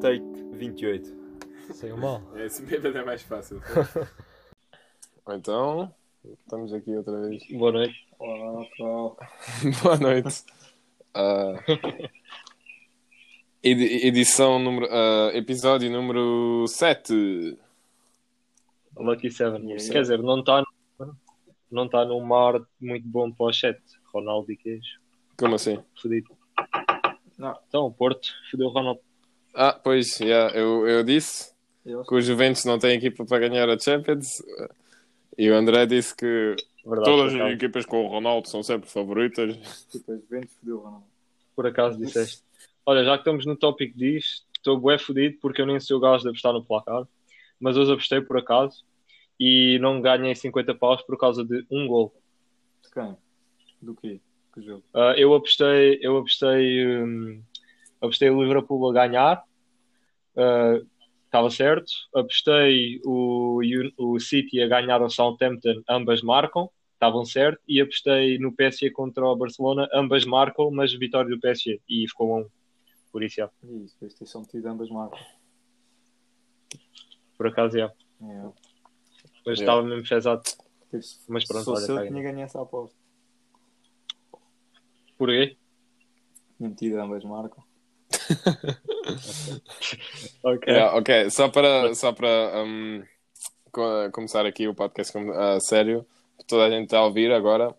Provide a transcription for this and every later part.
Take 28. Saiu mal. É, assim bêbado é mais fácil. então, estamos aqui outra vez. Boa noite. Olá, pessoal. Boa noite. Edi- edição número. ah, episódio número 7. Lucky Seven. Yeah. Quer dizer, não está não tá num mar muito bom para o chat. Ronaldo e queijo. Como assim? Fodido. Não. Então, o Porto fodeu o Ronaldo. Ah, pois, yeah, eu, eu disse Eu que o Juventus não tem equipa para ganhar a Champions. E o André disse que Verdade, todas as equipas com o Ronaldo são sempre favoritas. as Juventus fodeu o Ronaldo. por acaso disseste. Olha, já que estamos no tópico disto, estou bué fodido porque eu nem sou o gajo de apostar no placar. Mas hoje apostei por acaso e não ganhei 50 paus por causa de um gol. De quem? Do quê? Que jogo? Ah, eu apostei, eu apostei, hum, apostei o Liverpool a ganhar, Ah, estava certo. Apostei o, o City a ganhar ao Southampton, ambas marcam, estavam certo. E apostei no PSG contra o Barcelona, ambas marcam, mas vitória do PSG e ficou a um. Por isso, já. Isso, depois ter só metido ambas marcas. Por acaso, já. É. Mas Yeah. estava mesmo pesado. Mas pronto, se fosse olha, eu, caga. tinha ganho essa aposta. Porquê? Metido ambas marcas. Ok. Yeah, ok, só para, só para um, co- começar aqui o podcast com- a sério, toda a gente está a ouvir agora.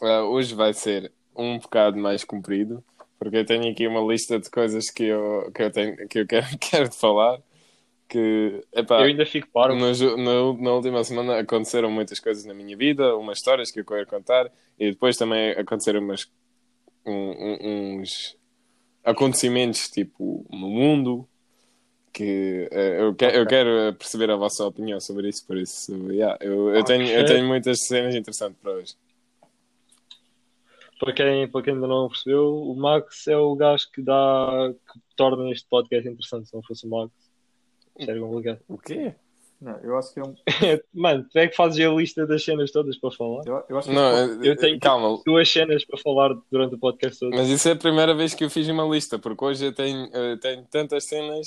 Uh, hoje vai ser um bocado mais comprido, porque eu tenho aqui uma lista de coisas que eu, que eu, tenho, que eu quero, quero te falar. Que, epá, Eu ainda fico paro. na, na última semana aconteceram muitas coisas na minha vida, umas histórias que eu quero contar, e depois também aconteceram umas, um- uns acontecimentos tipo no mundo que eh, eu, que, eu quero perceber a vossa opinião sobre isso, por isso yeah, eu, eu, tenho, eu tenho muitas cenas interessantes para hoje. Para quem, para quem ainda não percebeu, o Max é o gajo que dá que torna este podcast interessante. Se não fosse o Max, isto era complicado. O quê? Não, eu acho que é um. Mano, tu é que fazes a lista das cenas todas para falar? Eu, eu acho que Não, Eu tenho- calma, Duas cenas para falar durante o podcast todo. mas isso é a primeira vez que eu fiz uma lista, porque hoje eu tenho, eu tenho tantas cenas.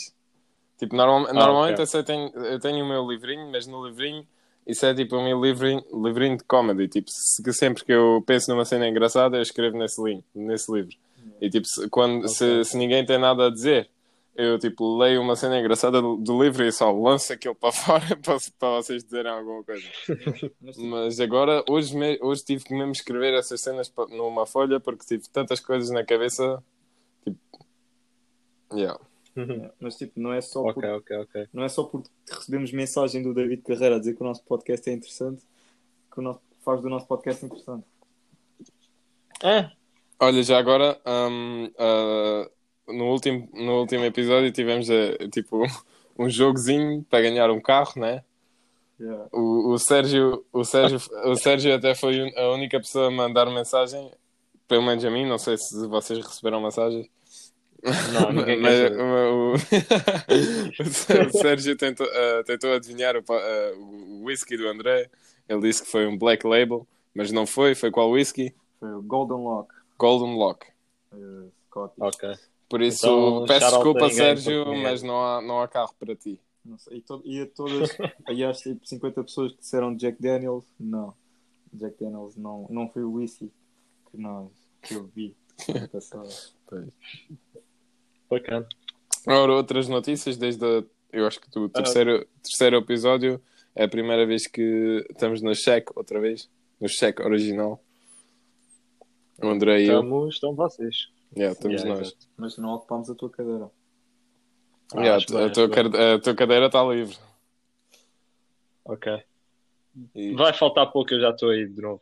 Tipo, normal- normalmente ok. eu, só tenho, eu tenho o meu livrinho, mas no livrinho isso é tipo o meu livrinho, livrinho de comedy. Tipo, se, sempre que eu penso numa cena engraçada, eu escrevo nesse, link, nesse livro. E tipo, se, quando, se, se ninguém tem nada a dizer, eu tipo leio uma cena engraçada do, do livro e só lanço aquilo para fora para, para vocês dizerem alguma coisa. mas, agora, hoje, me- hoje tive que mesmo escrever essas cenas numa folha porque tive tantas coisas na cabeça. Tipo, yeah. mas, tipo, não é só ok, por, ok, ok. não é só porque recebemos mensagem do David Carreira a dizer que o nosso podcast é interessante que o nosso, faz do nosso podcast interessante. É, Olha, já agora, hum, ah, no, último, no último episódio tivemos eh, tipo um jogozinho para ganhar um carro, né? Yeah. O, o Sérgio, o Sérgio, o Sérgio até foi a única pessoa a mandar mensagem, pelo menos a mim, não sei se vocês receberam mensagens. não, ninguém Mas o, o- Sérgio tentou, ah, tentou adivinhar o, ah, o whisky do André. Ele disse que foi um Black Label, mas não foi. Foi qual whisky? Foi o Golden Lock. Golden Lock. Uh, Scottish. Ok. Por isso, Então, peço desculpa, Sérgio, porque- mas não há, não há carro para ti. Não sei. E, to e a todas, aí às tipo 50 pessoas que disseram Jack Daniels, não. Jack Daniels não, não foi o whisky que nós que eu vi passado. Bacana. Ora, outras notícias, desde a, eu acho que o terceiro, terceiro episódio é a primeira vez que estamos no cheque, outra vez, no cheque original. O André e eu, Estamos, estão vocês. Yeah, estamos Yeah, nós. exato. Mas não ocupámos a tua cadeira. Ah, Yeah, a, tua, acho bem. cade- a tua cadeira está livre. Ok. E, Vai faltar pouco, eu já estou aí de novo.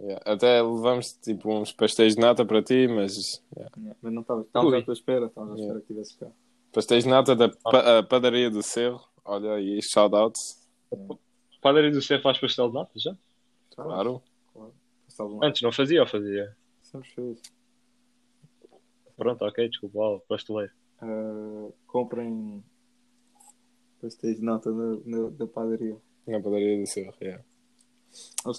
yeah, até levamos tipo uns pastéis de nata para ti, mas yeah, Yeah, Mas não estavas Ui. à tua espera, estavas à Yeah. espera que tivesse cá. pastéis de nata da pa- a padaria do Cerro. Olha aí, shout outs, Padaria do Cé faz pastel de nata já? claro. Lá. Antes não fazia ou fazia? Sempre fez. Pronto, ok, desculpa, ó, pasteleiro. Uh, comprem pastéis de nata na, na, da padaria. Na padaria do Cerro, yeah.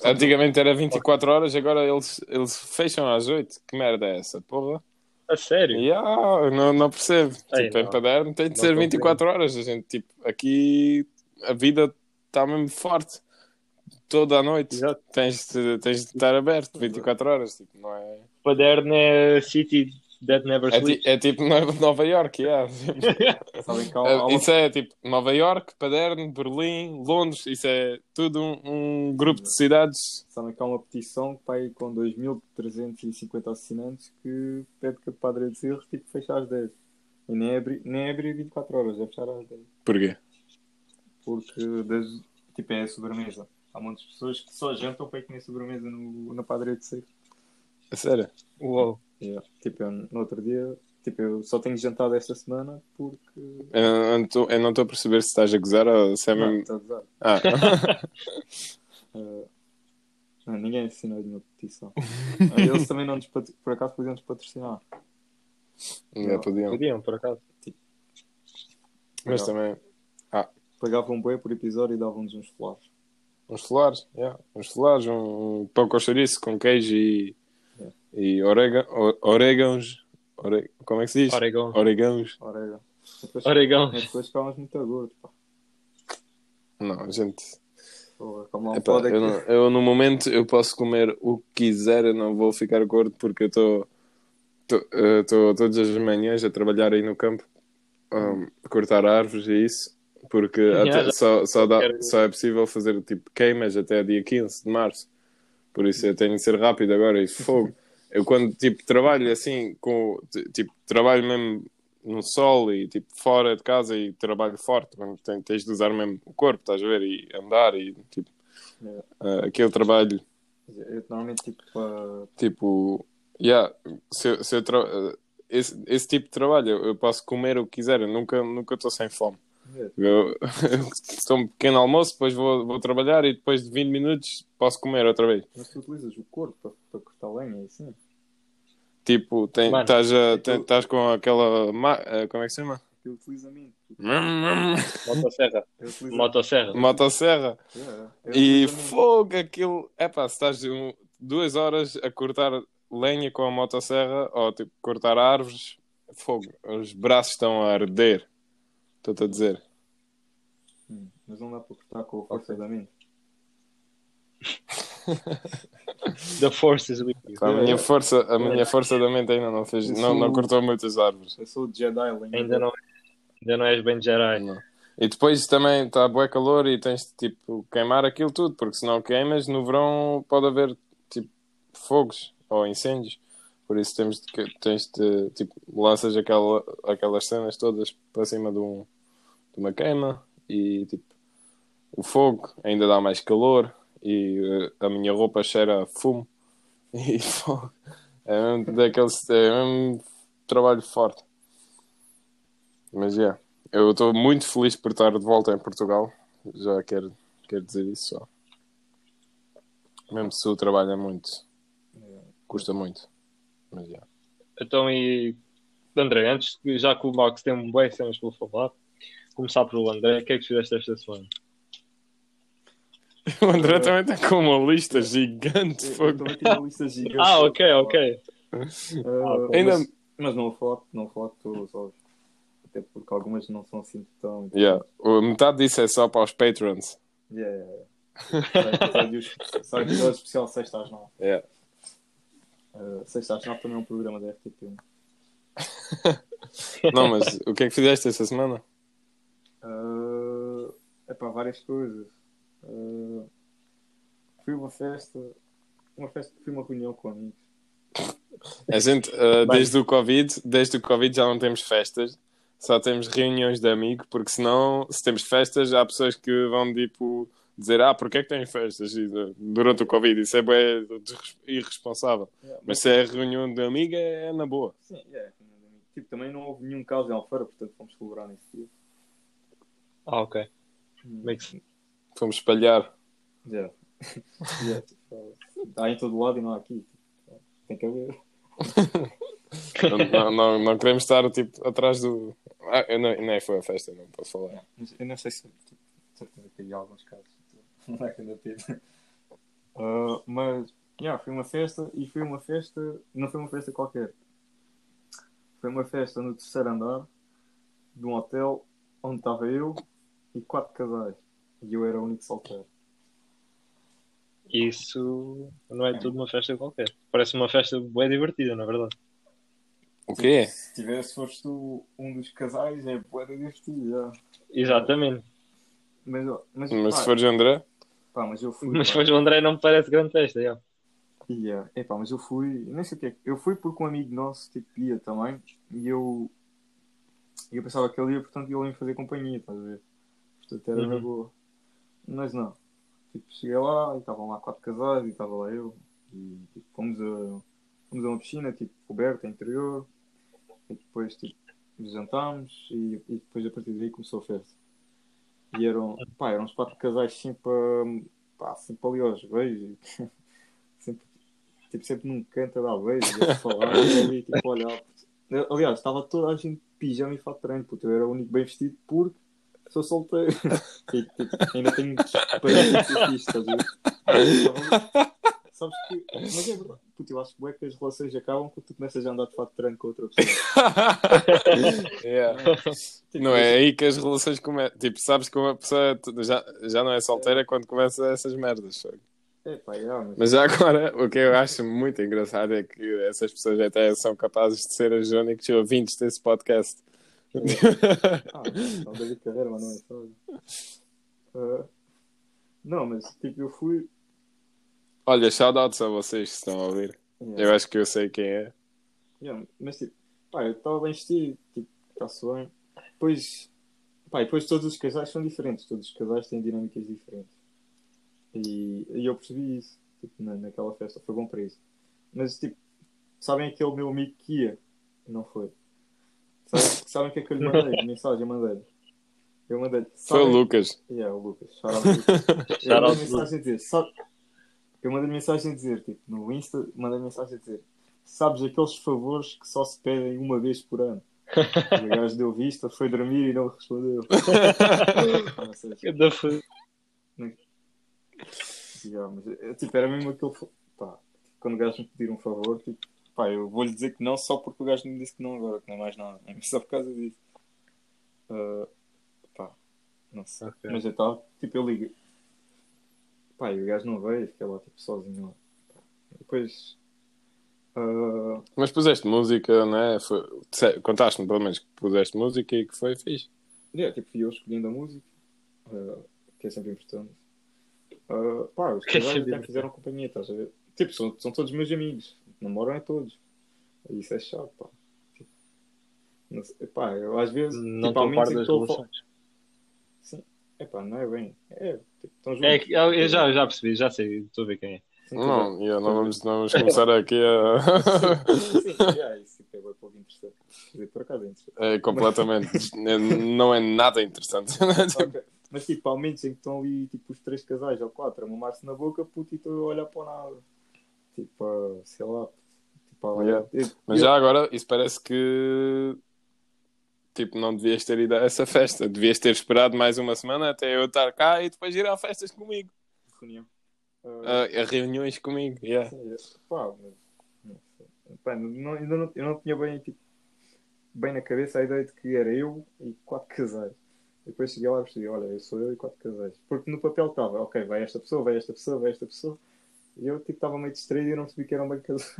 Antigamente era 24 horas, agora eles, eles fecham às 8. Que merda é essa, porra? A sério? Yeah, não, não percebo. Ei, tipo, em não. Paderno tem de Não ser compreendo. 24 horas. A gente, tipo, aqui a vida está mesmo forte. Toda a noite. Exato. Tens de, tens de estar aberto 24 horas. Tipo, não é... Paderno é City that never É, sleeps. é tipo Nova York, yeah. Há uma- isso é tipo Nova York, Paderno, Berlim, Londres. Isso é tudo um, um grupo de cidades. sabem que há uma petição pá, aí com 2.350 assinantes que pede que a Padre de Cerros tipo, feche às 10. E nem é, abrir, nem é abrir 24 horas, é fechar às 10. Porquê? Porque das- tipo, é a sobremesa. Há muitas pessoas que só jantam para ir comer sobremesa no, na Padre de Cerros. É sério? Uou. Yeah. Tipo, eu, no outro dia, tipo, eu só tenho jantado esta semana porque. Eu não tô- eu não estou a perceber se estás a gozar ou se é mesmo. estou a gozar. Ah, Uh, não, ninguém assinou nenhuma petição. Uh, Eles também não nos pat- por acaso podiam nos patrocinar. ainda podiam. Podiam, por acaso. Mas também. Pagavam um bué por episódio e davam-nos uns flores. Uns flores, yeah. uns flores, um pão com chouriço com queijo e, Yeah. E orega, o- orégãos. Ore, como é que se diz? Oregon. Oregãos. Orega. Depois, Oregão. depois ficávamos muito gordos. Pá. Não, gente. Como não Epá, pode eu, não- eu, no momento eu posso comer o que quiser, eu não vou ficar gordo porque eu estou estou todas as manhãs a trabalhar aí no campo, um, cortar árvores e isso, porque Yeah, até- já- só, só, dá, só é possível fazer tipo queimas até dia 15 de março. Por isso eu tenho de ser rápido agora e fogo. Eu quando tipo trabalho assim com tipo trabalho mesmo no sol e tipo fora de casa e trabalho forte, quando ten- tens de usar mesmo o corpo, estás a ver? E andar e tipo Yeah. ah, aquele trabalho Eu normalmente tipo uh, tipo yeah, se, se eu tra- ah, esse, esse tipo de trabalho eu, eu posso comer o que quiser, eu nunca nunca estou sem fome. Eu, estou um pequeno almoço, depois vou, vou trabalhar e depois de 20 minutos posso comer outra vez. mas tu utilizas o corpo para, para cortar lenha e assim. Tipo, tem- Mano, estás a- aquilo- tem- estás com aquela. ma- ah, Como é que se chama? Eu utilizo a mim. Motosserra. Motosserra. Motosserra. Yeah, eu E fogo, aquilo. É pá, se estás um- duas horas a cortar lenha com a motosserra ou tipo cortar árvores, fogo, os braços estão a arder. Estou-te a dizer. Hum, Mas não dá para cortar com a força da mente. The Force is with you. A minha força, a minha força da mente ainda não fez, não, não cortou muitas árvores. Eu sou o Jedi. Ainda não, ainda não és bem Jedi. Não. E depois também está bué calor e tens de tipo queimar aquilo tudo, porque se não queimas no verão pode haver tipo fogos ou incêndios. Por isso temos de, tens de tipo lanças aquela, aquelas cenas todas para cima de, um, de uma queima e tipo o fogo ainda dá mais calor e eh, a minha roupa cheira a fumo e fogo. É mesmo daqueles é mesmo trabalho forte. Mas é. Eu estou muito feliz por estar de volta em Portugal. Já quero, quero dizer isso só. Mesmo se o trabalho é muito. Custa muito. Mas já. Então, e André, antes, que- já que o Max tem um bem cenas para falar, começar pelo André, o que é que fizeste esta semana? O André também está com uma lista gigante. Eu, também tenho uma lista gigante. Ah, ok, ok. Uh, Ainda- mas, mas não falar, não de todas, óbvio. Até porque algumas não são assim tão. Yeah. O- Metade disso é só para os patrons. Yeah, yeah, yeah. Episódios- Só episódio especial sexta às nove. Yeah. Uh, sexta às nove também é um programa da RTP. Não, mas o que é que fizeste esta semana? Uh, é para várias coisas. Uh, fui a uma festa. Uma festa, fui a uma reunião com amigos. A gente, uh, desde o Covid, desde o Covid já não temos festas, só temos reuniões de amigos, porque senão, se temos festas, há pessoas que vão tipo dizer, ah, porque é que têm festas durante o Covid? Isso é bem irresponsável. Yeah, Mas se é reunião de amigo, é, é na boa. Sim, yeah, reunião de amigos. Tipo, também não houve nenhum caso em Alfeira, portanto fomos celebrar nesse dia. Ah, ok. Makes- Fomos espalhar. Yeah. Yeah, Há em todo lado e não há aqui. Tem que haver. não, não, não, queremos estar tipo atrás do. Ah, eu não, nem foi a festa, não posso falar. Mas Eu não sei se. Tipo, certeza que há alguns casos. É. Ah, mas, yeah, foi uma festa e foi uma festa, não foi uma festa qualquer. Foi uma festa no terceiro andar de um hotel onde estava eu e quatro casais. E eu era o único solteiro. Isso não é tudo uma festa qualquer. Parece uma festa bem divertida, na verdade. O quê? Se tivesse, foste tu um dos casais, é bué divertido, já. Exatamente. Mas, mas, Mas pá, se fores André, pá, mas eu fui. Mas depois o André não me parece grande festa. já. Yeah. Epá, mas eu fui, nem sei o que é. Eu fui porque um amigo nosso tipo, ia também e eu, e eu pensava que ele ia, portanto ele ia me fazer companhia, estás a ver? Portanto era na Uhum. boa. Mas não. Tipo, cheguei lá e estavam lá quatro casais e estava lá eu. E tipo, fomos, a, fomos a uma piscina, tipo, coberta, interior. E depois tipo, jantámos e, e depois a partir daí começou a festa. E eram, pá, eram uns quatro casais sempre, pá, sempre ali aos beijos. sempre, tipo, sempre num canto a dar beijos, a falar, ali, tipo, olhar. Aliás, estava toda a gente de pijama e fato treino, puto, eu era o único bem vestido porque sou solteiro. e, tipo, ainda tenho isto, estás a ver? Sabes que, mas é verdade, puto, eu acho que, é que as relações acabam quando tu começas a andar de fato de treino com outra pessoa. Yeah. Tipo, não é aí que as relações começam. Tipo, sabes que uma pessoa já, já não é solteira quando começa essas merdas. É, é, mas, Mas já agora, o que eu acho muito engraçado é que essas pessoas até são capazes de ser os únicos ouvintes desse podcast. Ah, não deve carreira, mas não é só. Ah, não, mas tipo, eu fui. Olha, shoutouts a vocês que estão a ouvir. Yeah, Eu acho que eu sei quem é. yeah, mas tipo, pá, eu estava bem vestido, tipo, está-se bem. Depois, pá, e depois todos os casais são diferentes, todos os casais têm dinâmicas diferentes. E, e eu percebi isso, tipo, na, naquela festa, foi bom para isso. Mas tipo, sabem aquele meu amigo que ia? Não foi. Sabem, sabem o que é que eu lhe mandei? De mensagem, eu mandei-lhe. Eu mandei Foi o Lucas. Yeah, o Lucas. Shout out, Lucas. Eu mandei mensagem a dizer, sabe... Eu mandei mensagem a dizer, tipo, no Insta, mandei mensagem a dizer, sabes aqueles favores que só se pedem uma vez por ano. O gajo deu vista, foi dormir e não respondeu. Ou seja, yeah, mas, é, tipo, era mesmo aquele. Pá, quando o gajo me pedir um favor, tipo, pá, eu vou-lhe dizer que não só porque o gajo me disse que não agora, que não é mais nada. É só por causa disso. Ah, pá, não sei. Ok. Mas eu estava, tipo, eu ligo. Pá, e o gajo não veio, fiquei lá, tipo, sozinho lá. Depois. ah, Mas puseste música, né? Foi... disse- Contaste-me pelo menos que puseste música e que foi fixe. yeah, tipo, fui eu escolhendo a música, ah, que é sempre importante. Ah, pá, os Que é até fizeram companhia, estás a ver? Tipo, são, são todos meus amigos, namoram é todos. Isso é chato, pá. Tipo, não sei, pá, eu às vezes, não tipo, ao estou a menos estou a fa- relações. Sim, é pá, não é bem. É, tipo, estão juntos. É eu eu já, já percebi, já sei, estou a ver quem é. Sim, Não, yeah, não, vamos, não vamos começar aqui a. Sim, sim, yeah, isso é bem pouco interessante. Dizer, por acaso é interessante. É completamente. não é nada interessante. Ok. Mas tipo, ao menos em que estão ali tipo, os três casais ou quatro a mamar-se na boca, puto, e estou a olhar para nada. Tipo, ah, sei lá. Tipo, a olhar. Yeah. Mas já agora, isso parece que. Tipo, não devias ter ido a essa festa. Devias ter esperado mais uma semana até eu estar cá e depois ir a festas comigo. reunião. A, a reuniões comigo. Yeah. Pá, mas. Não. Pá, não, ainda não, eu não tinha bem, tipo, bem na cabeça a ideia de que era eu e quatro casais. E depois cheguei lá e percebi, olha, eu sou eu e quatro casais. Porque no papel estava, ok, vai esta pessoa, vai esta pessoa, vai esta pessoa. E eu tipo estava meio distraído e não percebi que eram bem casais.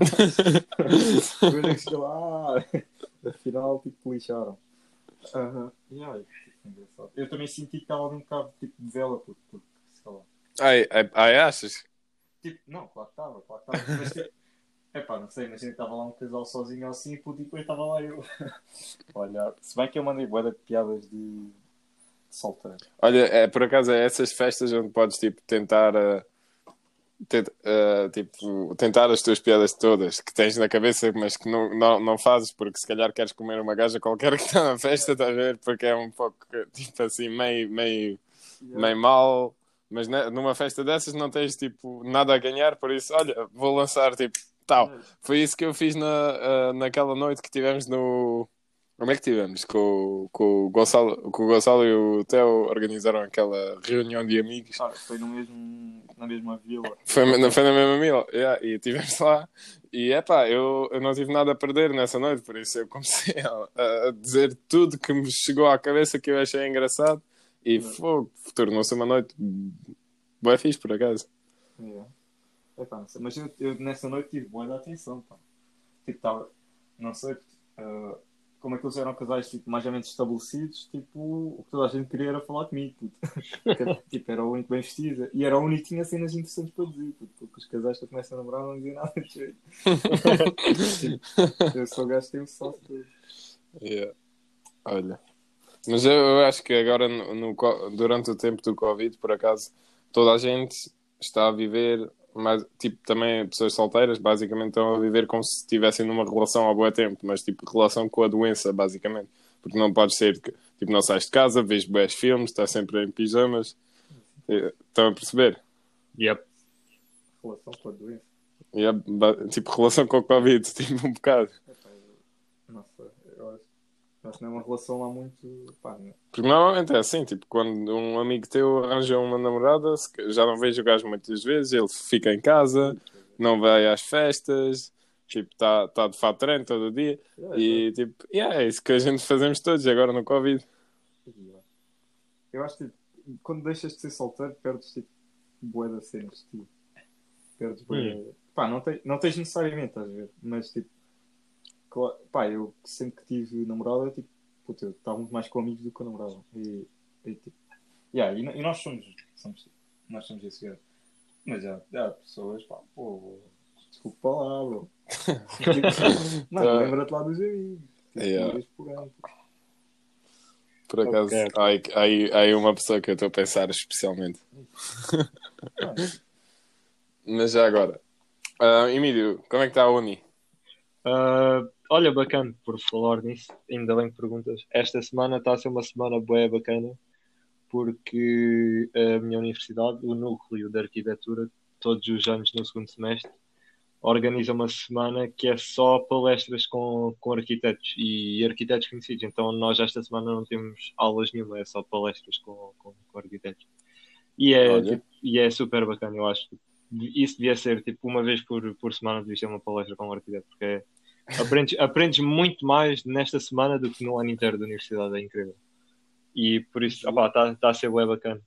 Depois é que cheguei lá, afinal, tipo, lixaram. Aham. Aí, tipo, engraçado. Eu também senti que estava um bocado tipo de vela, porque, porque sei lá. Ai, ai, ai, achas? Tipo, não, claro que estava, claro que estava. Mas tipo, epá, não sei, imagina que estava lá um casal sozinho assim puto, e depois estava lá eu. Olha, se bem que eu mandei boa de piadas de, de solteiro. Olha, é, por acaso é essas festas onde podes tipo, tentar. ah, ah, tipo, tentar as tuas piadas todas que tens na cabeça, mas que não, não, não fazes porque se calhar queres comer uma gaja qualquer que está na festa, estás a ver? Porque é um pouco tipo assim, meio, meio, meio mal. Mas ne- numa festa dessas não tens tipo nada a ganhar, por isso, olha, vou lançar tipo tal. Foi isso que eu fiz na, ah, naquela noite que tivemos no, Onde é que tivemos? Com, o- com, o Gonçalo, com o Gonçalo e o Theo organizaram aquela reunião de amigos. Ah, foi no mesmo, na mesma vila. Foi, na- foi na mesma mila. Yeah, e estivemos lá. E é pá, eu, eu não tive nada a perder nessa noite, por isso eu comecei a, a dizer tudo que me chegou à cabeça que eu achei engraçado. E fogo, tornou-se uma noite boa fixe, por acaso. Yeah. Epá, sei, mas eu, eu nessa noite tive boa da atenção, pá. Tipo, tava, não sei ah, como é que eles eram casais tipo, mais ou menos estabelecidos, tipo, o que toda a gente queria era falar comigo, puto. Tipo, era o único bem vestido e era o único que tinha cenas interessantes para dizer, puto, porque os casais que começam a namorar não diziam nada de jeito. Eu só gastei o todo. Yeah. Olha. Mas eu, eu acho que agora, no, no durante o tempo do Covid, por acaso, toda a gente está a viver, mais, tipo, também pessoas solteiras, basicamente estão a viver como se estivessem numa relação há bom tempo, mas tipo, relação com a doença, basicamente. Porque não pode ser, que, tipo, não sais de casa, vês bons filmes, estás sempre em pijamas. Eh, Estão a perceber? Yep. Relação com a doença. Ba- tipo, relação com o Covid, tipo, um bocado. Epá, eu, não sei, eu acho, que não é uma relação lá muito. Pá, não. Porque normalmente é assim, tipo, quando um amigo teu arranja uma namorada, já não vejo o gajo muitas vezes, ele fica em casa, não vai às festas, tipo, está tá de fato treino todo dia, Yeah, e tipo, yeah, é isso que a gente fazemos todos agora no Covid. Eu acho que tipo, quando deixas de ser solteiro, perdes tipo bué das cenas, tipo. Perdes bué. Pá, não, te, não tens necessariamente, estás a ver? Mas tipo, claro, pá, eu sempre que tive namorada, tipo, puta, eu estava muito mais com amigos do que com namorada. E, e tipo, yeah, e, e nós somos, somos, nós somos esse gajo. Mas já, já há pessoas, pá, pô, desculpa a palavra. Não, Tá. lembra-te lá dos amigos. Tipo, Yeah. por ano. Por acaso, Ok. há, aí- há, aí- há aí uma pessoa que eu estou a pensar especialmente. Mas já agora, ah, Emílio, como é que está a Uni? Ah, olha, bacana por falar nisso, ainda bem que perguntas. Esta semana está a ser uma semana bem bacana porque a minha universidade, o núcleo de arquitetura, todos os anos no segundo semestre, organiza uma semana que é só palestras com, com arquitetos e arquitetos conhecidos. Então nós esta semana não temos aulas nenhuma, é só palestras com, com, com arquitetos. E é, tipo, e é super bacana, eu acho. Isso devia ser tipo uma vez por, por semana, devia ser uma palestra com um arquiteto, porque é, aprendes, aprendes muito mais nesta semana do que no ano inteiro da universidade, é incrível. E por isso, está tá a ser bem bacana.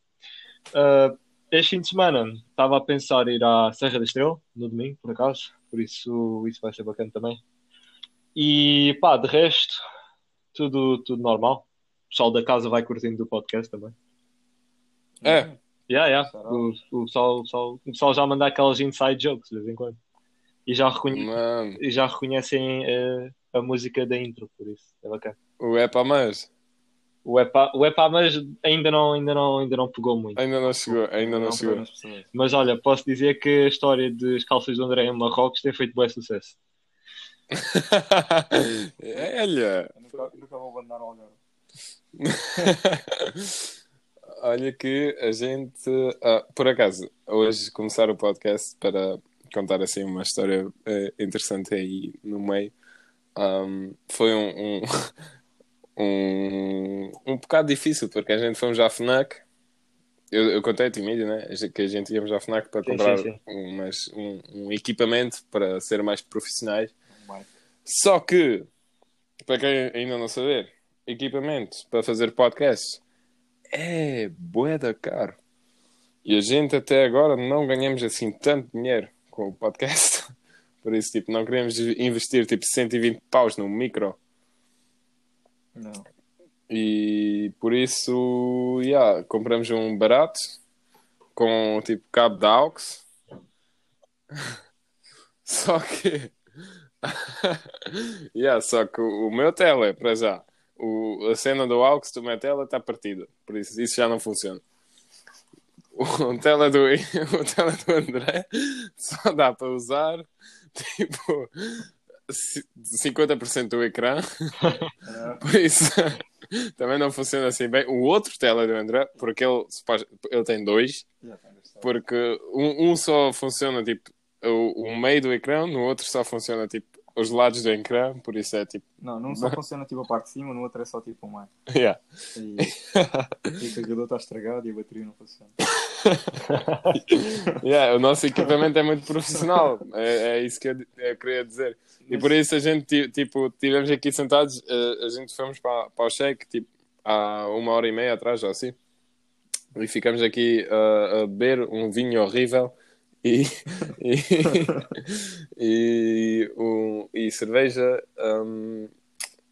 Ah, este fim de semana estava a pensar ir à Serra da Estrela, no domingo, por acaso, por isso isso vai ser bacana também. E pá, de resto, tudo, tudo normal. O pessoal da casa vai curtindo do podcast também. É. Yeah, yeah. O, o, pessoal, o, pessoal, o pessoal já manda aquelas inside jokes de vez em quando. E já, reconhe e já reconhecem eh, a música da intro, por isso é bacana. o Epa Mas O Epá, o Epá mas ainda não, ainda, não, ainda não pegou muito. ainda não chegou, ainda não Não, chegou. Mas olha, posso dizer que a história das calças do André em Marrocos tem feito bom sucesso. Olha, nunca vou abandonar o Algarve. olha que a gente, ah, por acaso, hoje começar o podcast para contar assim uma história eh, interessante aí no meio. Ahm, foi um, um, um, um bocado difícil porque a gente fomos à FNAC. Eu, eu contei-te, Emílio, né? Que a gente íamos à FNAC para comprar sim, sim. umas- um, um equipamento para ser mais profissionais. Só que, para quem ainda não saber, equipamento para fazer podcasts é bué da caro. E a gente até agora não ganhamos assim tanto dinheiro com o podcast. Por isso, tipo, não queremos investir tipo 120 paus num micro. Não. E por isso, yeah, compramos um barato com tipo cabo de aux. Só que. yeah, só que o meu tele, para já, o, a cena do aux do meu tele está partida. Por isso, isso já não funciona. O tele do, o tele do André só dá para usar tipo 50% do ecrã. Por isso também não funciona assim bem. O outro tele do André, porque ele, ele tem dois, porque um, um só funciona tipo o, o meio do ecrã, no outro só funciona tipo os lados do ecrã, por isso é tipo. Não, num só funciona tipo a parte de cima, no outro é só tipo ar. Yeah. E, e o carregador está estragado e a bateria não funciona. Yeah, o nosso equipamento é muito profissional, é, é isso que eu, eu queria dizer. E por isso a gente, ti- tipo, estivemos aqui sentados, eh, a gente fomos para, para o shake, tipo, há uma hora e meia atrás, ou assim, e ficamos aqui uh, a beber um vinho horrível e, e, e, um- e cerveja, um,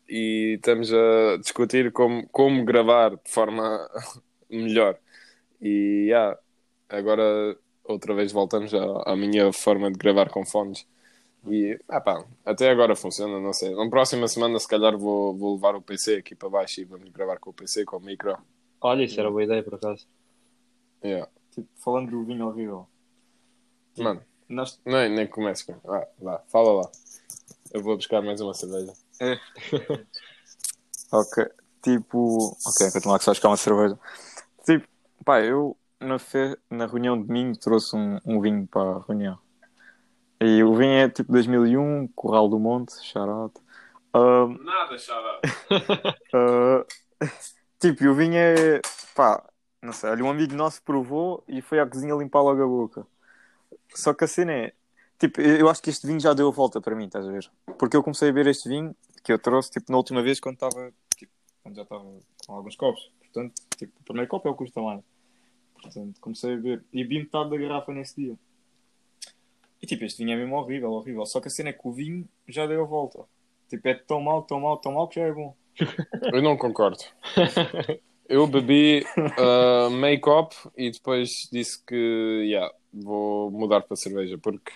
e estamos a discutir como, como gravar de forma melhor. E, yeah, agora outra vez voltamos à, à minha forma de gravar com fones. E, ah pá, até agora funciona, não sei. Na próxima semana, se calhar, vou, vou levar o PC aqui para baixo e vamos gravar com o PC, com o micro. Olha, isso era boa ideia, por acaso. Yeah. Tipo, falando do vinho horrível. Mano, Nós, nem, nem começo com. Ah, vá, fala lá. Eu vou buscar mais uma cerveja. Ok. Tipo. Ok, tomar que só buscar uma cerveja. Tipo, pá, eu na, fe... na reunião de domingo trouxe um, um vinho para a reunião. E o vinho é tipo 2001, Corral do Monte, charote. Ahm, Nada, xará. ah, tipo, e o vinho é. pá, não sei. Olha, um amigo nosso provou e foi à cozinha limpar logo a boca. Só que a cena é. Tipo, eu acho que este vinho já deu a volta para mim, estás a ver? Porque eu comecei a beber este vinho que eu trouxe, tipo, na última vez quando estava. Tipo, quando já estava com alguns copos. Portanto, tipo, o primeiro copo é o custa mais. Portanto, comecei a beber. E bebi metade da garrafa nesse dia. E tipo, este vinho é mesmo horrível, horrível. Só que a cena é que o vinho já deu a volta. Tipo, é tão mal, tão mal, tão mal que já é bom. Eu não concordo. Eu bebi uh, meio copo e depois disse que yeah, vou mudar para cerveja porque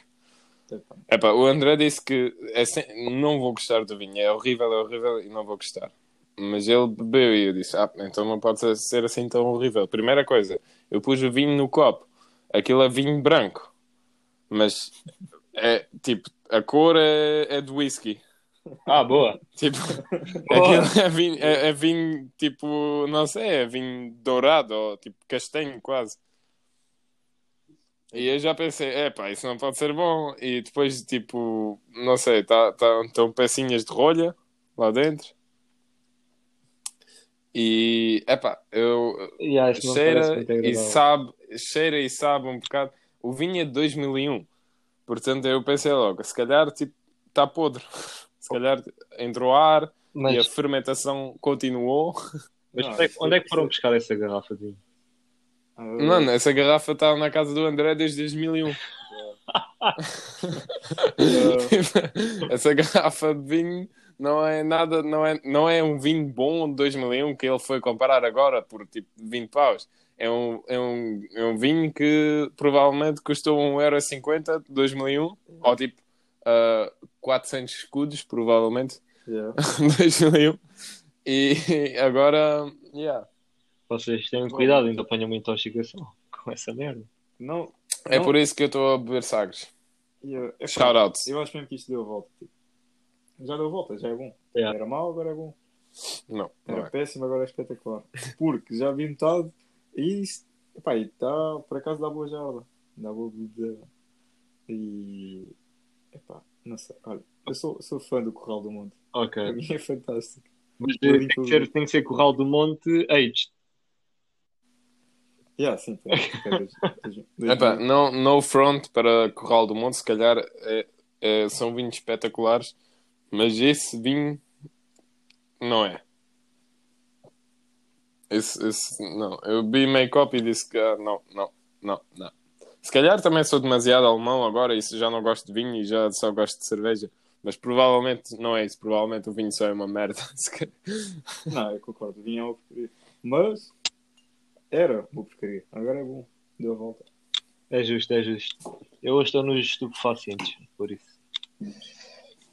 Epá, o André disse que é sem- não vou gostar do vinho, é horrível, é horrível e não vou gostar. Mas ele bebeu e eu disse: Ah, então não pode ser- assim tão horrível. Primeira coisa, eu pus o vinho no copo, aquilo é vinho branco, mas é tipo, a cor é, é de whisky. Ah, boa. Tipo, aquilo é vinho, é, é vinho tipo, não sei, é vinho dourado ou tipo castanho quase. E eu já pensei, é pá, isso não pode ser bom. E depois, tipo, não sei, tá, tá, estão pecinhas de rolha lá dentro. E, é pá, eu Yeah, cheira e sabe, cheira e sabe um bocado. O vinho é de 2001, portanto eu pensei logo, se calhar, tipo, está podre. Se calhar entrou ar e a Mas, fermentação continuou. mas Não, onde, é, onde é que foram buscar essa garrafa de vinho? Ah, Mano, essa garrafa está na casa do André desde 2001. essa garrafa de vinho não é nada, não é, não é um vinho bom de 2001 que ele foi comprar agora por tipo 20 paus. É um, é um, é um vinho que provavelmente custou 1,50€ de 2001 ou tipo ah, 400 escudos, provavelmente, yeah. de 2001. E agora, yeah. Vocês têm cuidado, ainda apanham muita intoxicação com essa merda. Não, é não- por isso que eu estou a beber sagres. yeah. Epá, Shout out. Eu acho mesmo que isto deu a volta. Tipo. Já deu a volta, já é bom. Yeah. Era mau, agora é bom. Não, não Era é. péssimo, agora é espetacular. Porque já vi metade e isto, epá, e tá, por acaso dá boa jarda. Dá boa bebida. E. Epá, não sei. Olha, eu sou, sou fã do Corral do Monte. Para Ok. mim é fantástico. Mas tem em que, ser, tem que ser Corral do Monte aged. Yeah, sim, Epá, mil. não, no front para Corral do Monte, se calhar é- é- são vinhos espetaculares, mas esse vinho não é. Esse, esse- não, eu vi meio copo e disse que ah, não, não, não, não. Se calhar também sou demasiado alemão agora e já não gosto de vinho e já só gosto de cerveja, mas provavelmente não é isso. Provavelmente o vinho só é uma merda. Não, eu concordo. Vinha é uma. Mas era uma porcaria. Agora é bom. Deu a volta. É justo, é justo. Eu hoje estou nos estupefacientes, por isso.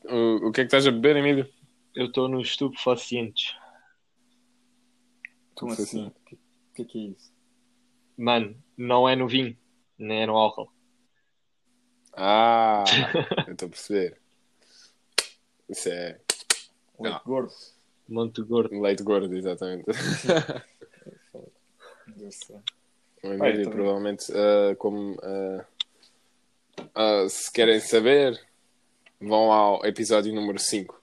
O, o que é que estás a beber, Emílio? Eu estou nos estupefacientes. Como Sim, assim? O que, que é que é isso? Mano, não é no vinho, nem é no álcool. Ah, eu estou a perceber. Isso é Leite Não. gordo. Monte gordo. leite gordo, exatamente. O Emílio, também. provavelmente, ah, como ah, ah, se querem saber, vão ao episódio número 5.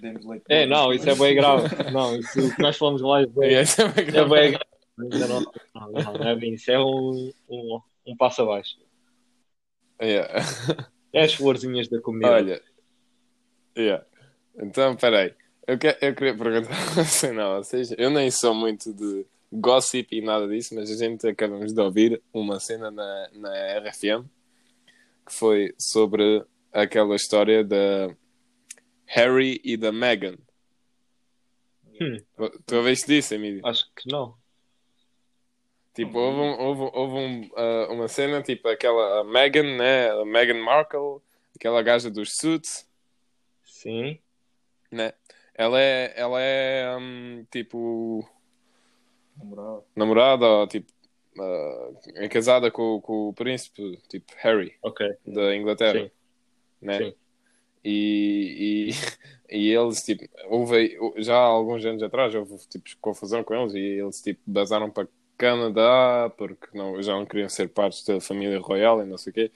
Demos leite É, não, isso é bem grave. Não, isso o que nós falamos lá é bem, é bem é grave. bem grave. Não, não, não, não é bem isso. É um, um, um passo abaixo. Yeah. É as florzinhas da comida. Olha. Yeah. Então, peraí. Eu, que, eu queria perguntar assim, não, vocês, eu nem sou muito de gossip e nada disso, mas a gente acabamos de ouvir uma cena na, na RFM que foi sobre aquela história da Harry e da Meghan. Hum. Tu ouviste disso, Emílio? Acho que não. Tipo, houve, um- houve, houve um, ah, uma cena, tipo, aquela Meghan, né? A Meghan Markle, aquela gaja dos suits, Sim. né? Ela é, ela é hum, tipo, Namorada, ou, tipo, ah, é casada com, com o príncipe, tipo, Harry, Ok. da Inglaterra, Sim. né? Sim. E, e, e eles, tipo, houve, já há alguns anos atrás, houve, tipo, confusão com eles e eles, tipo, basaram para Canadá porque não, já não queriam ser partes da família royal e não sei o quê.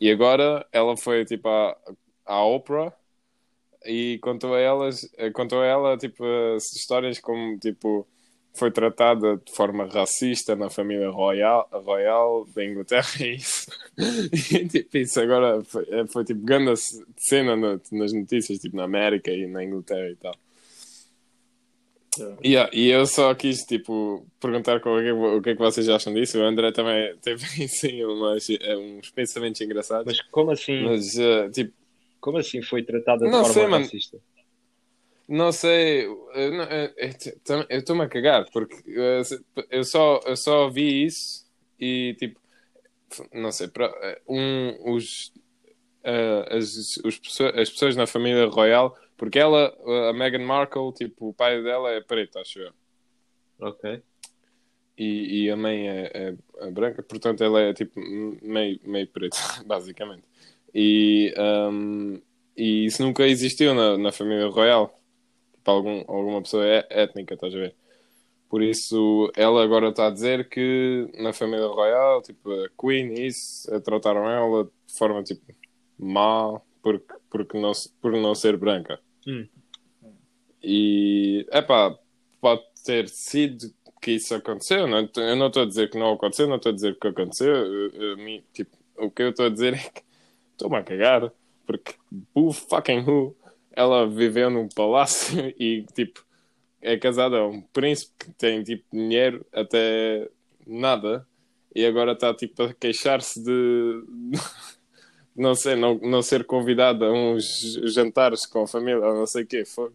E agora ela foi, tipo, à, à Oprah e contou a elas, contou a ela, tipo, as histórias como, tipo, foi tratada de forma racista na família royal, royal da Inglaterra e isso. E, tipo, isso agora foi, eh, foi tipo, grande cena no- nas notícias, tipo, na América e na Inglaterra e tal. Yeah. Yeah, e eu só quis, tipo, perguntar qual é o que é que vocês acham disso. O André também teve, sim, umas, uns pensamentos engraçados. Mas como assim, Mas, eh, tipo, como assim foi tratada de Não forma sei, mano. Não sei, eu estou-me a cagar, porque eh, eu só, eu só vi isso e tipo, não sei, eh, um, os, eh, as, os pessoas, as pessoas na família royal, porque ela, a Meghan Markle, tipo, o pai dela é preto, acho eu, Ok. e, e a mãe é, é- é branca, portanto ela é tipo meio, meio preta, basicamente. E, ahm, e isso nunca existiu na, na família royal. Tipo, algum, alguma pessoa é, étnica, estás a ver? Por isso, ela agora está a dizer que na família royal, tipo, a Queen e isso, trataram ela de forma, tipo, má, porque, porque não, por não ser branca. Hum. E, epá, pode ter sido que isso aconteceu. Não, eu não estou a dizer que não aconteceu, não estou a dizer que aconteceu. Eu- eu- mim, tipo, o que eu estou a dizer é que estou-me a cagar, porque who fucking who, ela viveu num palácio e, tipo, é casada a um príncipe que tem, tipo, dinheiro até nada e agora está, tipo, a queixar-se de. Não sei, não, não ser convidada a uns jantares com a família, ou não sei o quê. Foi.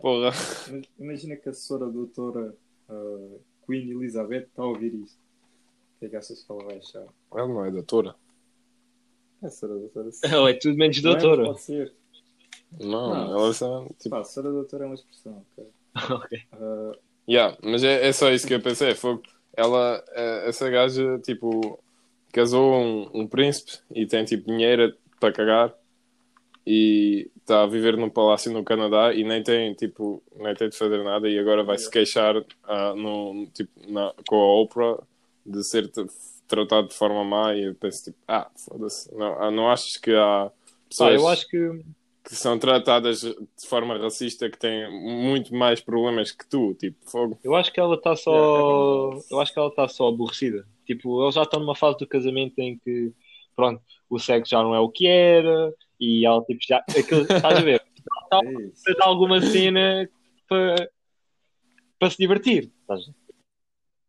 Porra. Imagina que a assessora doutora ah, Queen Elizabeth está a ouvir isto. O que é que achas que ela vai achar? Ela não é doutora. É doutora. sim. Ela é tudo menos Não é, doutora. Pode ser. Não, Não. ela só, tipo, Pá, assessora doutora é uma expressão. ok? ok. Ah, Yeah, mas é, é só isso que eu pensei. Foi, ela, eh, essa gaja, tipo, casou um, um príncipe e tem, tipo, dinheiro para cagar e está a viver num palácio no Canadá e nem tem, tipo, nem tem de fazer nada e agora vai se queixar ah, no, tipo, na, com a Oprah de ser tratado de forma má e eu penso, tipo, ah, foda-se. Não, ah, não achas que há pessoas eu acho que que são tratadas de forma racista que têm muito mais problemas que tu, tipo, fogo. eu acho que ela está só é eu acho que ela está só aborrecida. Tipo, eles já estão numa fase do casamento em que pronto, o sexo já não é o que era e ela tipo já aquilo, estás a ver? é isso. Precisa de alguma cena para para se divertir. estás a ver?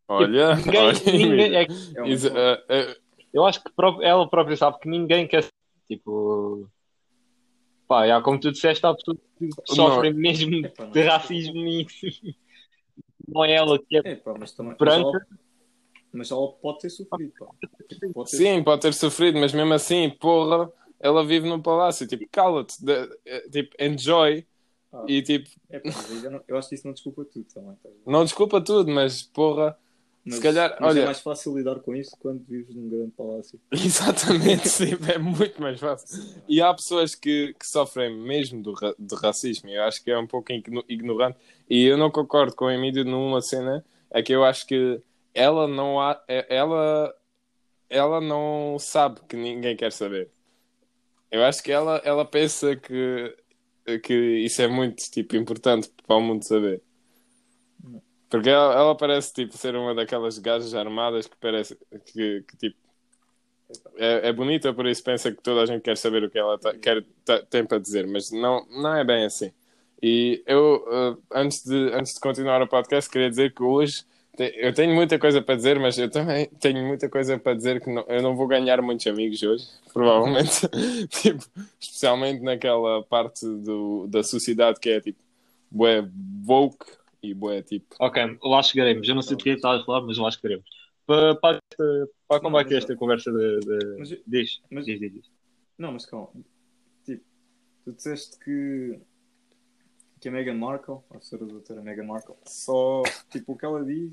Olha, Ninguém, olha, ninguém- é É um eh, eh, Eu acho que ela própria sabe que ninguém quer. Tipo. Pá, já como tu disseste, há pessoas que sofrem mesmo Epá, não. de racismo e. Não é ela que é. É, mas também. Branca. Mas ela, mas ela pode ter sofrido, pá. Tipo, Pode ter sim, pode ter sofrido, mas mesmo assim, porra, ela vive num palácio. Tipo, cala-te, eh, tipo, enjoy. Ah. E tipo, É, pá, já não- eu acho que isso não desculpa tudo também. Tá? não desculpa tudo, mas porra, Mas, se calhar, mas olha, é mais fácil lidar com isso quando vives num grande palácio. exatamente, tipo, é muito mais fácil. E há pessoas que, que sofrem mesmo do, ra- de racismo. e Eu acho que é um pouco igno- ignorante. E eu não concordo com a Emílio numa cena. É que eu acho que ela não há, é- ela, ela não sabe que ninguém quer saber. Eu acho que ela, ela pensa que, que isso é muito tipo, importante para o mundo saber. Porque ela, ela parece tipo, ser uma daquelas gajas armadas que parece que, que, tipo é, é bonita, por isso pensa que toda a gente quer saber o que ela tá- quer, tá- tem para dizer, mas não, não é bem assim. E eu, uh, antes, de, antes de continuar o podcast, queria dizer que hoje te- eu tenho muita coisa para dizer, mas eu também tenho muita coisa para dizer que não- eu não vou ganhar muitos amigos hoje, provavelmente. tipo, especialmente naquela parte do, da sociedade que é tipo, bué woke e bué tipo. Ok, lá chegaremos. Eu não sei de que estás a falar, mas lá chegaremos. Para, para, esta- para combater mas- esta conversa de. de... Mas Diz, mas- diz, diz, diz. Não, mas calma. Tipo, tu disseste que, que a Meghan Markle, a senhora doutora Meghan Markle, só, tipo, o que ela diz,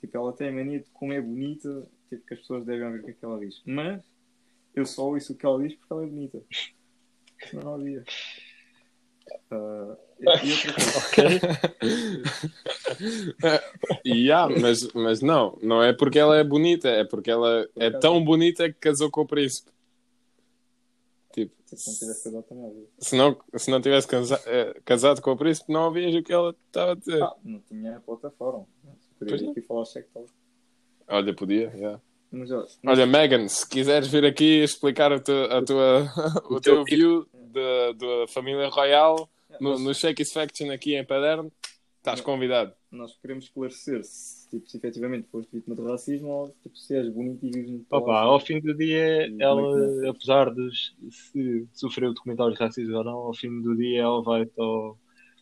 tipo, ela tem a mania de como é bonita, tipo, que as pessoas devem ouvir o que é que ela diz. Mas, eu só ouço o que ela diz porque ela é bonita. Não havia. Ah, coisa, E há, mas, mas não, não é porque ela é bonita, é porque ela é tão bonita que casou com o príncipe. Tipo, se não tivesse casado também havia. se não, se não tivesse casa- eh, casado com o príncipe, não ouvias o que ela estava a dizer. Ah, não tinha plataforma. Ir aqui falar tal. Olha, podia, yeah. Mas, ó, Olha, Megan, se quiseres vir aqui explicar a tua, a tua, o teu view da, da família royal no, no Shakey's Faction aqui em Paderno, estás convidado. nós queremos esclarecer se, tipo, se efetivamente foste vítima de racismo ou tipo, se és bonito e vives no Opa, ao fim do dia, Como é ela, não? apesar de se sofreu documentários racistas ou não, ao fim do dia ela vai ao,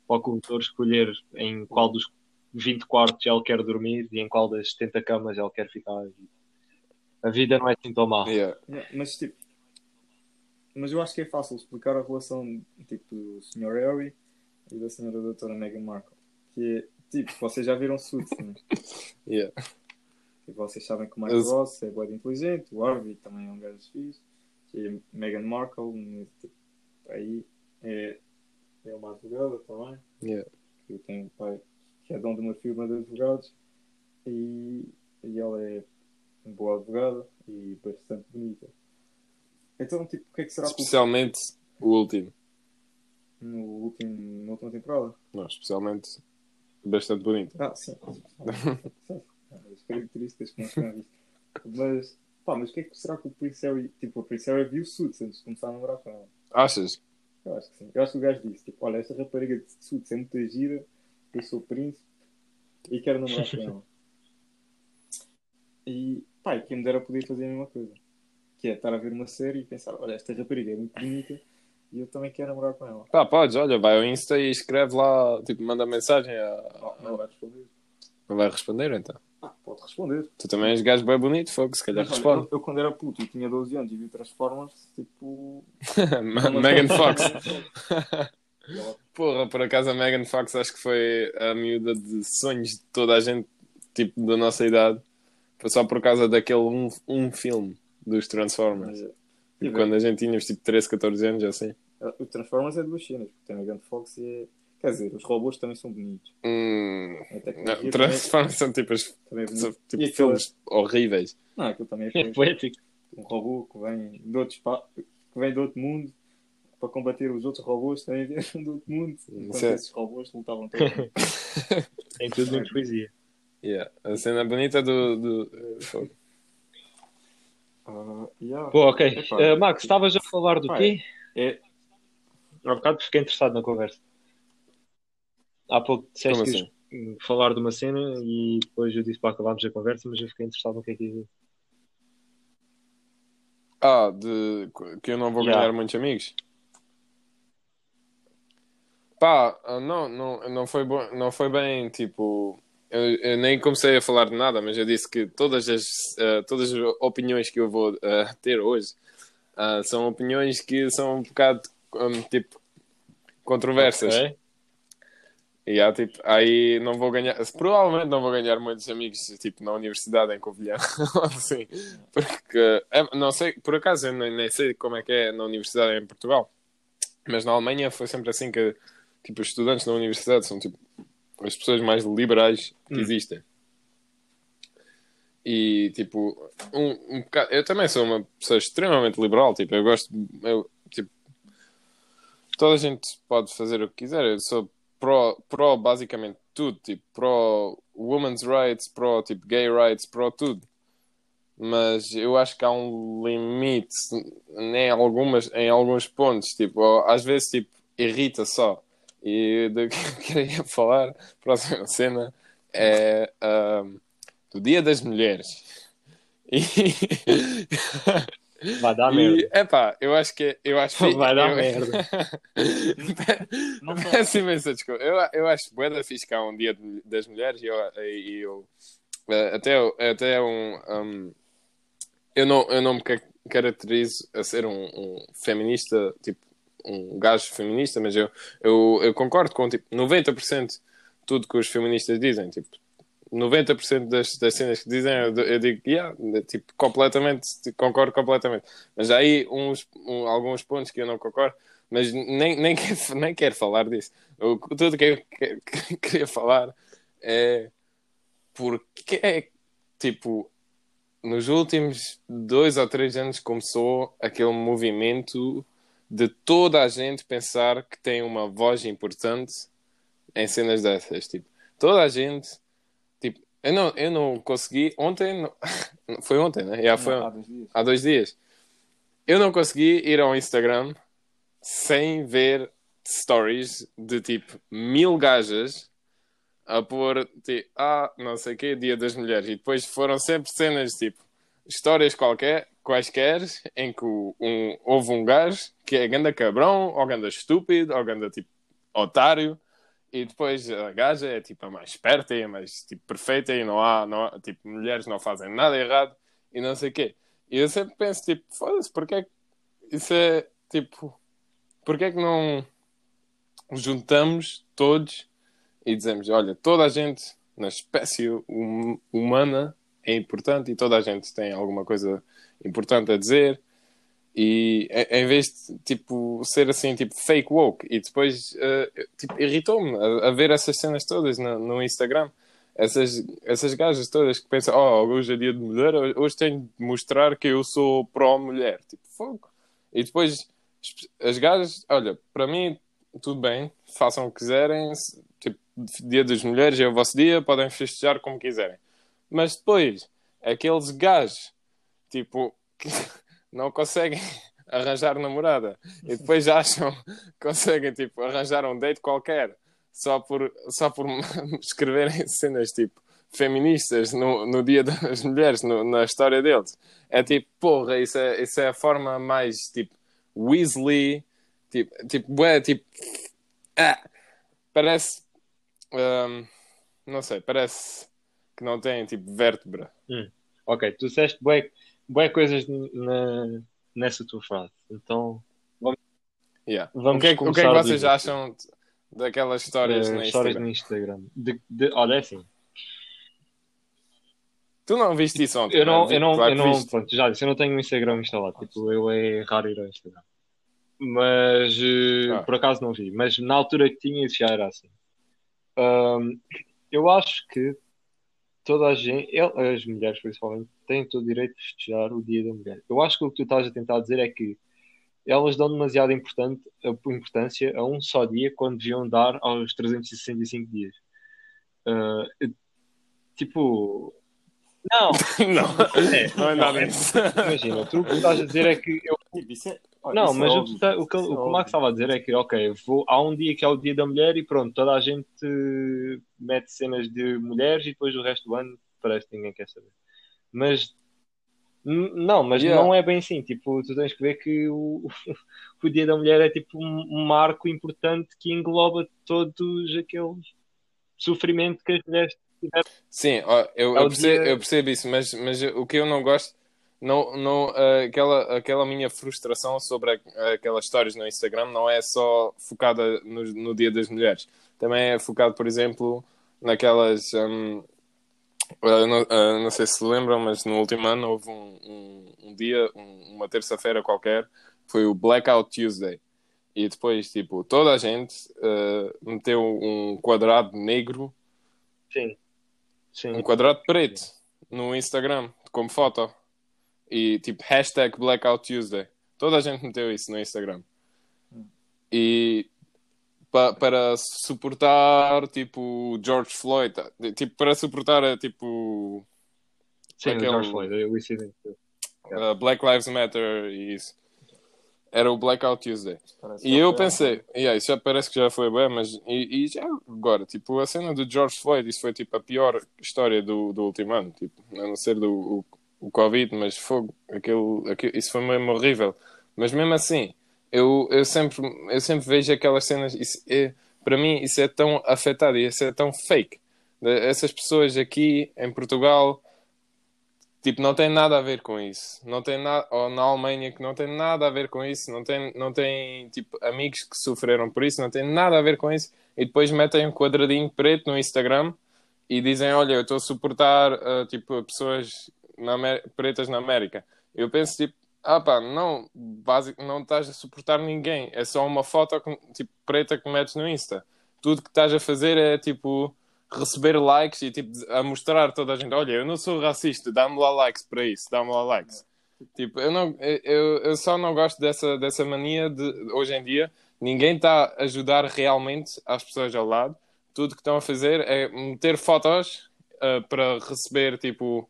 ao corretor escolher em qual dos 20 quartos ela quer dormir e em qual das 70 camas ela quer ficar. A vida não é assim tão má. Yeah. Yeah, mas tipo, mas eu acho que é fácil explicar a relação tipo, do Sr. Harry e da Sra. Doutora Meghan Markle. Que é, tipo, vocês já viram Suits, né? Yeah. Tipo, vocês sabem que o Eu- Ross é bem inteligente, o Harvey também é um gajo fixe, é Meghan Markle, tipo, aí é, é uma advogada também. Yeah. que eu tenho um pai que é dono de uma firma de advogados e, e ela é uma boa advogada e bastante bonita. Então, tipo, o que é que será que o- Especialmente o último. no último, na última temporada? Não, especialmente bastante bonito. Ah, sim. sim. As características que nós temos visto. Mas, pá, mas o que é que será que o Prince Harry, tipo, o Prince Harry viu Suits antes de começar a namorar com ela? Achas? Eu acho que sim. Eu acho que o gajo disse, tipo, olha, esta rapariga de Suits é muito gira, eu sou príncipe e quero namorar com ela. E, pá, e quem me dera poder fazer a mesma coisa. Que é estar a ver uma série e pensar, olha, esta rapariga é muito bonita e eu também quero namorar com ela. Pá, podes, olha, vai ao Insta e escreve lá, tipo, manda mensagem. A... Ah, não vai responder. Não vai responder então. Ah, pode responder. Tu também és gajo bem bonito, fogo, se calhar Mas, responde. eu, eu quando era puto e tinha 12 anos e vi Transformers, tipo... Megan Fox. Porra, por acaso a Megan Fox acho que foi a miúda de sonhos de toda a gente, tipo, da nossa idade. Foi só por causa daquele um, um filme dos Transformers. Mas, E e quando a gente tínhamos tipo 13, 14 anos, assim. O Transformers é duas cenas, porque tem a Megan Fox e é... Quer dizer, os robôs também são bonitos. Hum, não, Transformers são tipo, as- é são, tipo aquela- filmes horríveis. Não, aquilo também é É poético. um robô que vem de outro espaço, que vem de outro mundo para combater os outros robôs também vieram de outro mundo. Enquanto é- esses robôs lutavam todos. Tem tudo muito poesia. Yeah. A cena bonita do. do... Ah, yeah. Pô, ok. Epá, Eh, Max, estavas a falar do quê? é- Há bocado fiquei interessado na conversa. Há pouco disseste Como que ias hum, falar de uma cena e depois eu disse para acabarmos a conversa, mas eu fiquei interessado no que é que ia dizer. Ah, de que eu não vou Yeah. ganhar muitos amigos. Pá, ah, não, não, não, foi bom, não foi bem tipo. Eu, eu nem comecei a falar de nada, mas eu disse que todas as, ah, todas as opiniões que eu vou ah, ter hoje ah, são opiniões que são um bocado hum, tipo controversas. Ok? E há, tipo, aí não vou ganhar, provavelmente não vou ganhar muitos amigos, tipo, na universidade em Covilhã, assim, porque, não sei, por acaso eu nem, nem sei como é que é na universidade em Portugal, mas na Alemanha foi sempre assim que, tipo, os estudantes na universidade são, tipo, as pessoas mais liberais que Hum. existem. E, tipo, um, um bocado, eu também sou uma pessoa extremamente liberal, tipo, eu gosto, eu, tipo, toda a gente pode fazer o que quiser. Eu sou pró, pró basicamente tudo, tipo, pró women's rights, pró tipo gay rights, pró tudo. Mas eu acho que há um limite em, algumas, em alguns pontos, tipo, às vezes tipo, irrita só. E do que eu queria falar, próxima cena, é um, do Dia das Mulheres. E... Vai dar E, merda. epá, eu acho que eu acho que Vai dar eu... merda. Peço imensa desculpa. Eu, eu acho bué da fixe um dia das mulheres e eu, e eu eh, até, até um, um, eu não eu não me ca- caracterizo a ser um, um feminista tipo um gajo feminista mas eu, eu, eu concordo com tipo 90% tudo que os feministas dizem tipo 90% das, das cenas que dizem eu, eu digo yeah, tipo completamente concordo completamente mas há aí uns um- alguns pontos que eu não concordo mas nem, nem, quero, nem quero falar disso. O, tudo que eu que- que queria falar é porque é tipo nos últimos dois ou três anos começou aquele movimento de toda a gente pensar que tem uma voz importante em cenas dessas. Tipo, toda a gente, tipo, eu não, eu não consegui ontem, não- foi ontem, né? Já foi, Não, há dois dias. há dois dias. Eu não consegui ir ao Instagram sem ver stories de tipo mil gajas a pôr tipo, ah, não sei o quê, Dia das Mulheres. E depois foram sempre cenas tipo histórias qualquer, quaisquer, em que um, houve um gajo que é ganda cabrão, ou ganda estúpido, ou ganda tipo otário. E depois a gaja é tipo a mais esperta e a mais tipo, perfeita e não há, não há- tipo, mulheres não fazem nada errado e não sei o quê. E eu sempre penso, tipo, foda-se, porque é que isso é, tipo, porque é que não juntamos todos e dizemos, olha, toda a gente na espécie hum- humana é importante e toda a gente tem alguma coisa importante a dizer e em vez de tipo ser assim tipo fake woke e depois eh, tipo, irritou-me a, a ver essas cenas todas no, no Instagram essas, essas gajas todas que pensam oh, hoje é dia de mulher, hoje tenho de mostrar que eu sou pró-mulher tipo, fogo. E depois as gajas, olha, para mim tudo bem, façam o que quiserem se- tipo, dia das mulheres é o vosso dia, podem festejar como quiserem mas depois, aqueles gajos, tipo, que não conseguem arranjar namorada e depois acham conseguem, tipo, arranjar um date qualquer só por, só por escreverem cenas, tipo, feministas no, no Dia das Mulheres, no- na história deles. É tipo, porra, isso é, isso é a forma mais, tipo, Weasley, tipo, tipo, é, tipo, ah, parece, hum, não sei, parece que não tem, tipo, vértebra. Ok, tu disseste bué, bué coisas na, nessa tua frase. Então, Yeah. Vamos o, que é, o que é que vocês acham de- daquelas histórias eh, na histórias Instagram? no Instagram. De, de, olha, é assim. Tu não viste isso ontem? Eu não, né? eu não, Claro eu que não, viste. pronto, já disse, eu não tenho um Instagram instalado. Tipo, eu é raro ir ao Instagram. Mas eh, Ah. por acaso não vi. Mas na altura que tinha, isso já era assim. Ahm, eu acho que toda a gente, as mulheres principalmente, têm todo o direito de festejar o Dia da Mulher. Eu acho que o que tu estás a tentar dizer é que elas dão demasiada importante, a- importância a um só dia quando deviam dar aos 365 dias. Eu- tipo, não, não, É, não é nada disso. imagina, tu o que estás a dizer é que eu Tipo, isso é- não, é mas o que, o que, isso é o que o. Max estava a dizer é que, ok, vou, há um dia que é o dia da mulher e pronto, toda a gente mete cenas de mulheres e depois o resto do ano parece que ninguém quer saber. Mas, não, mas Yeah. não é bem assim. Tipo, tu tens que ver que o, o dia da mulher é tipo um, marco importante que engloba todos aqueles sofrimento que as mulheres tiveram. Sim, eu, eu, percebo, eu percebo isso, mas, mas o que eu não gosto, não, não, aquela, aquela minha frustração sobre aquelas histórias no Instagram não é só focada no, no Dia das Mulheres. Também é focado, por exemplo, naquelas. hum, eh, não, eh, não sei se se lembram, mas no último ano houve um, um, um dia, um- uma terça-feira qualquer, foi o Blackout Tuesday. E depois, tipo, toda a gente eh, meteu um quadrado negro Sim. Sim. um quadrado preto no Instagram como foto e tipo hashtag Blackout Tuesday. Toda a gente meteu isso no Instagram. e pa, para suportar tipo George Floyd, tipo para suportar tipo Sim, Aquele- George Floyd, o incidente. uh, Black Lives Matter e isso. Era o Blackout Tuesday. Parece E eu pensei, yeah, isso já parece que já foi bem, mas e, e já agora, tipo, a cena do George Floyd, isso foi tipo a pior história do, do último ano, tipo, a não ser do o, o Covid, mas fogo, aquele, aquele, isso foi mesmo horrível. Mas mesmo assim, eu, eu, sempre, eu sempre vejo aquelas cenas, isso é, para mim, isso é tão afetado e isso é tão fake. Essas pessoas aqui em Portugal tipo, não tem nada a ver com isso. Não tem ou na Alemanha que não tem nada a ver com isso, não tem, não tem tipo amigos que sofreram por isso, não tem nada a ver com isso. E depois metem um quadradinho preto no Instagram e dizem, olha, eu estou a suportar ah, tipo pessoas na pretas na América. Eu penso tipo, ah pá, não, basic, não estás a suportar ninguém, é só uma foto tipo preta que metes no Insta. Tudo que estás a fazer é tipo receber likes e tipo a mostrar a toda a gente, olha, eu não sou racista, dá-me lá likes para isso, dá-me lá likes. Tipo, eu, não, eu, eu só não gosto dessa, dessa mania de hoje em dia ninguém está a ajudar realmente as pessoas ao lado. Tudo que estão a fazer é meter fotos ah, para receber tipo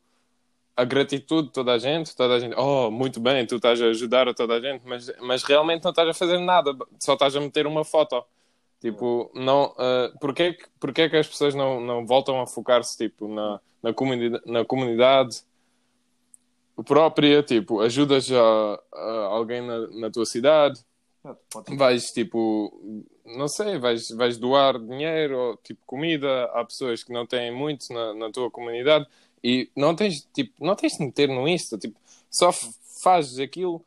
a gratitude de toda a gente, toda a gente, oh, muito bem, tu estás a ajudar a toda a gente, mas, mas realmente não estás a fazer nada, só estás a meter uma foto. Tipo, não, uh, porquê, que- porquê que as pessoas não, não voltam a focar-se tipo, na, na, comunidade, na comunidade própria? Tipo, ajudas a, a alguém na, na tua cidade, vais tipo, não sei, vais, vais doar dinheiro ou tipo comida a pessoas que não têm muito na, na tua comunidade e não tens, tipo, não tens de meter no Insta, tipo, só fazes aquilo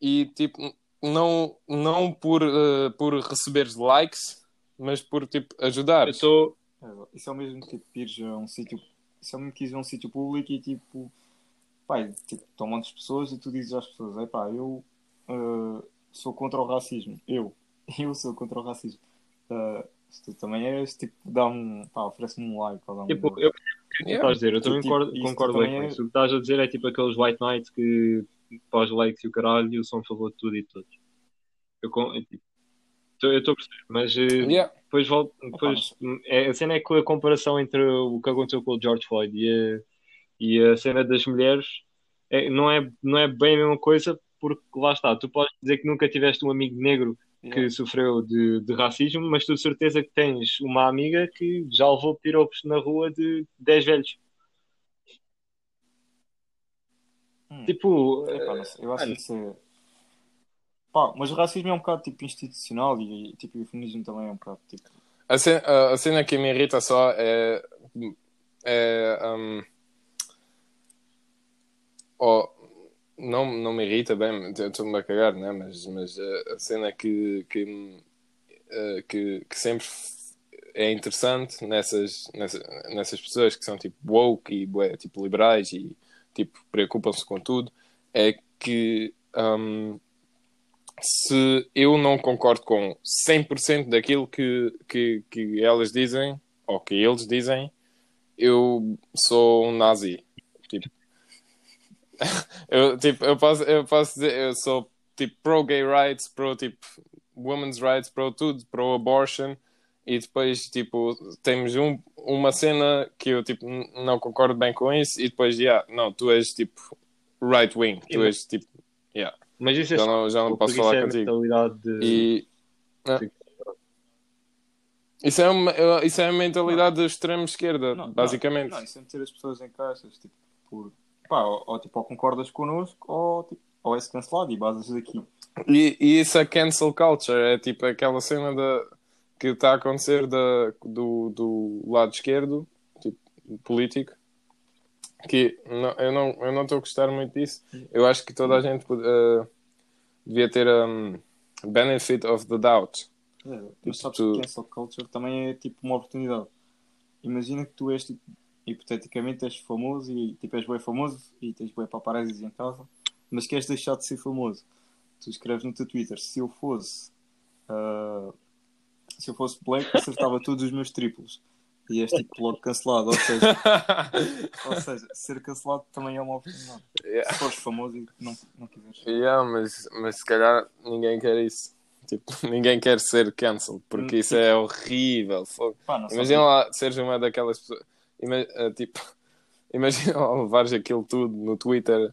e tipo, não, não por, eh, por receberes likes, mas por tipo Eu ajudar. estou. É, Isso é o mesmo tipo ires a um sítio. Isso é o mesmo que ires a um sítio público e tipo. E, tipo, estão um monte de pessoas e tu dizes às pessoas: é pá, eu ah, sou contra o racismo. Eu. Eu sou contra o racismo. Ah, se tu também és, tipo, dá-me. Pá, oferece-me um like. Ou dá Tipo, eu estás a dizer, eu também Tipo, concordo, concordo também com é- isso. O que estás a dizer é tipo aqueles white knights que pós likes e o caralho são a favor de tudo e de todos. Eu eu, tipo, estou a perceber, mas eh, Yeah. depois volto. Depois, é, a cena é que a comparação entre o que aconteceu com o George Floyd e a, e a cena das mulheres é- não, é, não é bem a mesma coisa, porque lá está, tu podes dizer que nunca tiveste um amigo negro que Yeah. sofreu de, de racismo, mas tu de certeza que tens uma amiga que já levou piropos na rua de 10 velhos. Hum. Tipo, Epá, não sei, eu acho mano. que isso é. Pá, mas o racismo é um bocado tipo institucional e tipo, o feminismo também é um bocado tipo. A cena, a cena que me irrita só é. é um, oh, não, não me irrita bem, eu estou-me a cagar, né? mas, mas eh, a cena que, que, me- eh, que, que sempre é interessante nessas, nessas, nessas pessoas que são tipo woke e bué, tipo liberais e tipo preocupam-se com tudo é que um, se eu não concordo com 100% daquilo que, que, que elas dizem, ou que eles dizem, eu sou um nazi. Eu, tipo, eu, posso, eu posso dizer, eu sou tipo pro-gay rights, pro tipo women's rights, pro tudo, pro-abortion, e depois, tipo, temos um, uma cena que eu, tipo, não concordo bem com isso, e depois, yeah, não, tu és, tipo, right-wing, tu Sim, és, tipo, yeah, mas isso é já não, já não posso falar é contigo. de. E Sim. isso é, uma, isso é a mentalidade da extrema esquerda, Não, basicamente. Não, isso é meter as pessoas em caixas, tipo, por. Pá, ou, ou, tipo, ou concordas connosco ou, tipo, ou és cancelado e basas daqui. E, e isso é cancel culture, é tipo aquela cena da, que está a acontecer da, do, do lado esquerdo, tipo, político, que não, eu não eu não estou a gostar muito disso. Eu acho que toda a gente eh, devia ter um, benefit of the doubt. É, mas sabes tu- que cancel culture também é tipo uma oportunidade. Imagina que tu és tipo, hipoteticamente és famoso e tipo és bem famoso e tens bem paparazzis em casa, mas queres deixar de ser famoso. Tu escreves no teu Twitter, se eu fosse ah, se eu fosse black, acertava todos os meus triplos. E és tipo logo cancelado, ou seja, ou seja, ser cancelado também é uma oportunidade. Yeah. Se fores famoso e não, não quiseres. Yeah, mas, mas se calhar ninguém quer isso. Tipo, ninguém quer ser cancel, porque isso é horrível. Pá. Imagina lá seres uma daquelas pessoas. Ima- eh, tipo, imagina levares aquilo tudo no Twitter.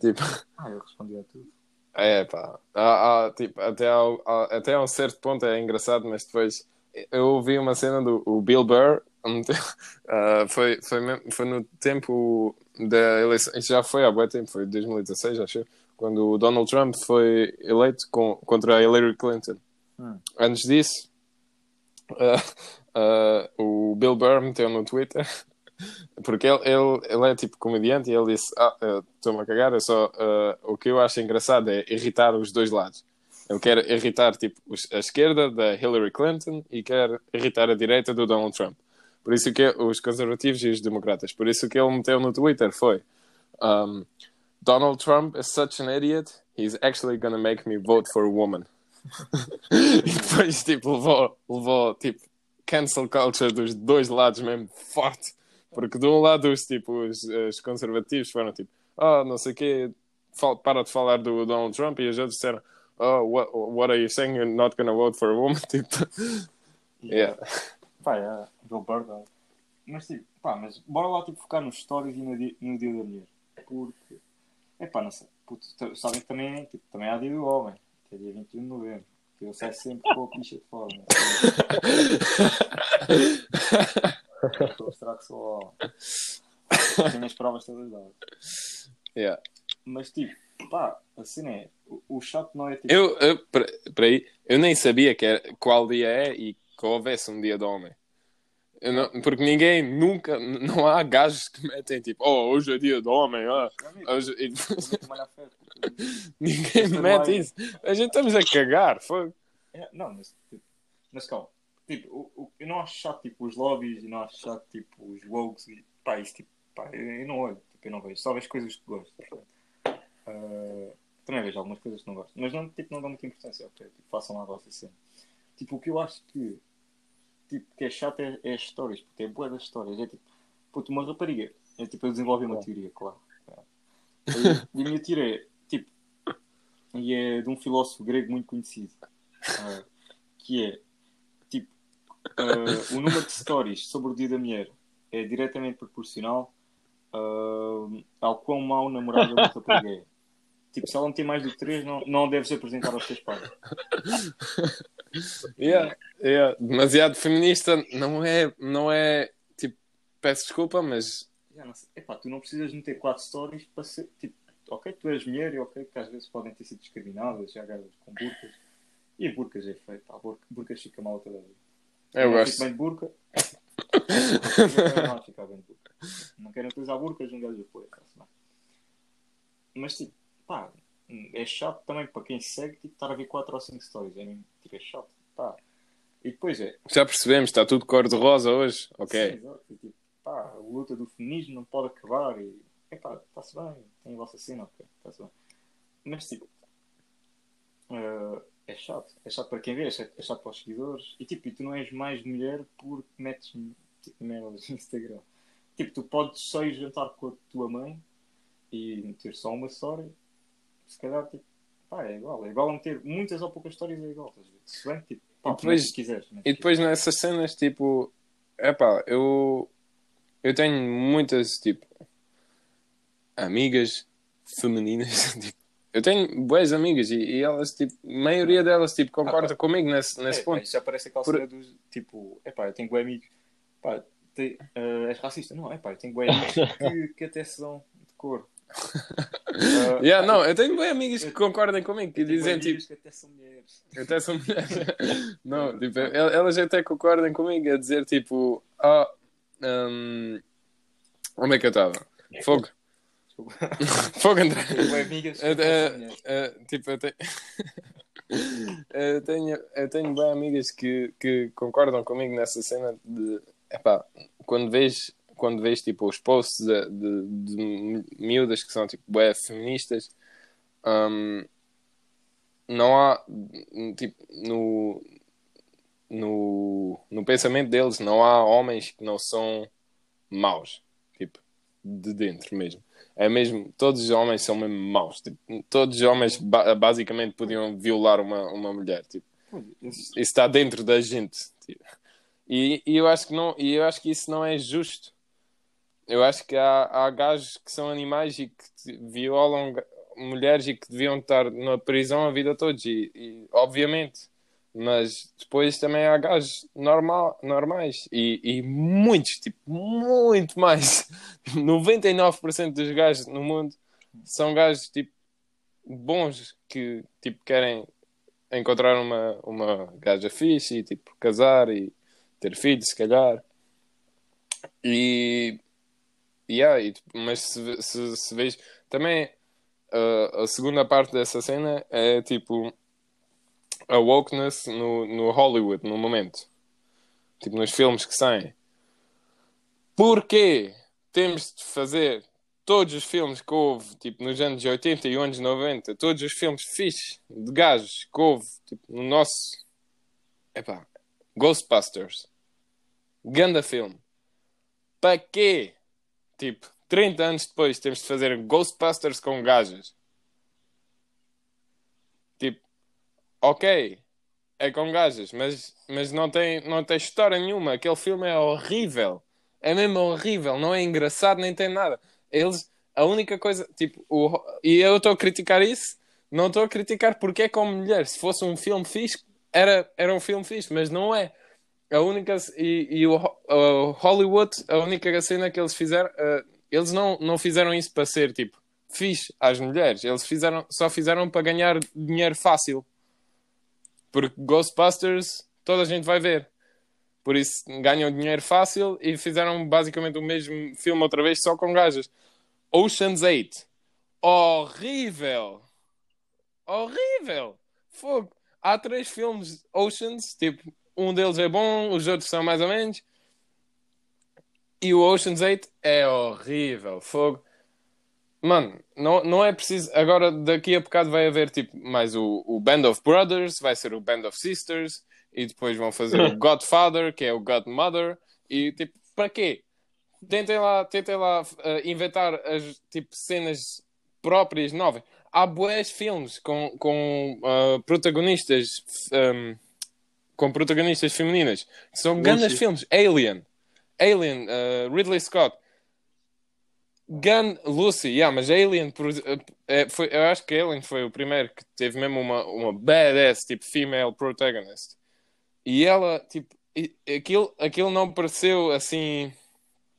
Tipo, Ah, eu respondi a tudo. é pá. Há- há, tipo, até, ao- há- até a um certo ponto é engraçado, mas depois eu ouvi uma cena do o Bill Burr. ah, foi, foi, foi no tempo da eleição. Isso já foi há bom tempo, foi 2016, acho quando o Donald Trump foi eleito com, contra a Hillary Clinton. Hum. Antes disso, ah, ah, o Bill Burr meteu no Twitter porque ele, ele, ele é tipo comediante e ele disse: Ah, estou-me a cagar, só, eh, o que eu acho engraçado é irritar os dois lados. Ele quer irritar tipo, a esquerda da Hillary Clinton e quer irritar a direita do Donald Trump. Por isso que os conservativos e os democratas. Por isso que ele meteu no Twitter foi: um, Donald Trump is such an idiot, he's actually gonna make me vote for a woman. e depois tipo, levou, levou tipo, cancel culture dos dois lados mesmo forte. Porque de um lado os, tipo, os, os conservativos foram tipo, oh, não sei o quê, fal- para de falar do Donald Trump e os outros disseram, oh, what, what are you saying? You're not gonna vote for a woman? Tipo, yeah. Pá, é, Bill Burr. Mas tipo, pá, mas bora lá tipo focar nos stories e no dia, no dia da mulher. Porque, é pá, não sei, puto, sabem que também, tipo, também há dia do homem, que é dia 21 de novembro. Eu saio sempre com a picha de fora. né? Estou a mostrar que sou homem. Tenho as provas todas dadas. Yeah. Mas tipo, pá, a cena é, o, o chato não é tipo. Eu, eu, peraí, eu nem sabia que era, qual dia é e que houvesse um dia do homem. Não- porque ninguém nunca, não há gajos que metem tipo, oh, hoje é dia do homem, ah, hoje... Vou ninguém Isto mete isso. A gente estamos a cagar, foi. É, não, mas, tipo, mas calma. Tipo, o, o, eu não acho chato tipo, os lobbies e não acho chato tipo, os wogs e pá, isso tipo, pá, eu, eu não olho, tipo, eu não vejo, só vejo coisas que gosto. Ah, também vejo algumas coisas que não gosto, mas não, tipo, não dou muita importância, ok? Tipo, façam lá a vossa cena. Tipo, o que eu acho que, tipo, que é chato é, é as histórias, porque é boa das histórias. É tipo, puto, uma rapariga. É tipo, eu desenvolvi uma teoria, claro. E, e a minha teoria é, e é de um filósofo grego muito conhecido, ah, que é, tipo, ah, o número de stories sobre o dia da mulher é diretamente proporcional ah, ao quão mau namorado a rapariga é. Tipo, se ela não tem mais do que 3, não, não deves apresentar aos teus pais. Yeah, yeah. Demasiado feminista não é, não é, tipo, peço desculpa, mas. Epá, tu não precisas meter 4 stories para ser, tipo, ok, tu és mulher e ok, que às vezes podem ter sido discriminadas, já gajas com burcas. E burcas é feio, pá, burca, burcas fica mal toda a vida. eu não gosto. fico bem de burca. Não ficar bem de burca. Não querem utilizar burcas, um gajo apoia. Mas tipo, pá, é chato também para quem segue tipo, estar a ver 4 ou 5 stories. É, mesmo, tipo, é chato, pá. E depois é, Já percebemos, está tudo cor-de-rosa hoje, ok. Sim, exato. E, tipo, pá, a luta do feminismo não pode acabar e, epá, está-se bem, tem a vossa cena, ok, está-se bem. Mas, tipo, eh, é chato. É chato para quem vê, é chato, é chato para os seguidores. E, tipo, e tu não és mais mulher porque metes, tipo, merdas no Instagram. Tipo, tu podes só ir jantar com a tua mãe e meter só uma história. Se calhar, tipo, pá, é igual. É igual a meter muitas ou poucas histórias, é igual. Se bem que, tipo, pá, E depois- se quiseres. metes E depois nessas cenas, tipo, epá, eu, eu tenho muitas, tipo, amigas femininas, tipo, eu tenho boas amigas e, e elas, tipo, a maioria delas, tipo, concorda comigo nesse, nesse É, ponto. já parece aquela Por- cena dos tipo, é pá, eu tenho boi amigos, pá, te, eh, és racista? Não, é pá, eu tenho boi amigos que, que até são de cor. Ah, Yeah, não, eu tenho boas amigas que concordam comigo, que dizem, tipo, amigas que até são mulheres. até são mulheres. não, tipo, el- elas até concordam comigo a dizer, tipo, ah, hum, onde é que eu estava? Fogo. Desculpa. Fogo, André. Amigas mulheres. é, tipo, eu tenho, eu tenho, eu tenho bem amigas que, que concordam comigo nessa cena de epá, quando vês, quando vês tipo, os posts de, de, de miúdas que são tipo bué feministas, hum, não há tipo, no, no, no pensamento deles não há homens que não são maus, tipo, de dentro mesmo. É mesmo, todos os homens são mesmo maus. Tipo, todos os homens ba- basicamente podiam violar uma, uma mulher. Tipo, isso está dentro da gente. tipo. E, e eu acho que não, e eu acho que isso não é justo. Eu acho que há, há gajos que são animais e que violam mulheres e que deviam estar na prisão a vida toda. E, e, obviamente. Mas depois também há gajos normal, normais e, e muitos, tipo, muito mais. 99% dos gajos no mundo são gajos tipo bons que tipo querem encontrar uma, uma gaja fixe e tipo casar e ter filhos, se calhar. E, yeah, e, tipo, mas se, se, se também uh, a segunda parte dessa cena é tipo a wokeness no, no Hollywood no momento, tipo nos filmes que saem. Porquê temos de fazer todos os filmes que houve, tipo, nos anos 80 e anos 90, todos os filmes fixes de gajos que houve, tipo, no nosso. Epá, Ghostbusters. Ganda filme. Para quê? Tipo, 30 anos depois temos de fazer Ghostbusters com gajas. Tipo, ok, é com gajas, mas, mas não, tem, não tem história nenhuma. Aquele filme é horrível. É mesmo horrível, não é engraçado, nem tem nada. Eles, a única coisa, tipo, o, e eu estou a criticar isso, não estou a criticar porque é com mulher. Se fosse um filme fixe, era, era um filme fixe, mas não é. A única, e, e o, o Hollywood, a única cena que eles fizeram, eh, eles não, não fizeram isso para ser, tipo, fixe às mulheres. Eles fizeram, só fizeram para ganhar dinheiro fácil. Porque Ghostbusters, toda a gente vai ver. Por isso ganham dinheiro fácil e fizeram basicamente o mesmo filme outra vez, só com gajas. Ocean's 8. Horrível! Horrível! Fogo! Há três filmes Oceans, tipo, um deles é bom, os outros são mais ou menos. E o Ocean's 8 é horrível. Fogo! Mano, não, não é preciso. Agora, daqui a bocado vai haver tipo mais o, o Band of Brothers, vai ser o Band of Sisters, e depois vão fazer o Godfather, que é o Godmother, e tipo, para quê? Tentem lá, tentem lá uh, inventar as tipo, cenas próprias novas. Há bués filmes com, com uh, protagonistas um, com protagonistas femininas são grandes filmes. Alien, Alien, uh, Ridley Scott. Gun Lucy, yeah, mas Alien por, é, foi, eu acho que Alien foi o primeiro que teve mesmo uma, uma badass tipo female protagonist. E ela tipo aquilo, aquilo não pareceu assim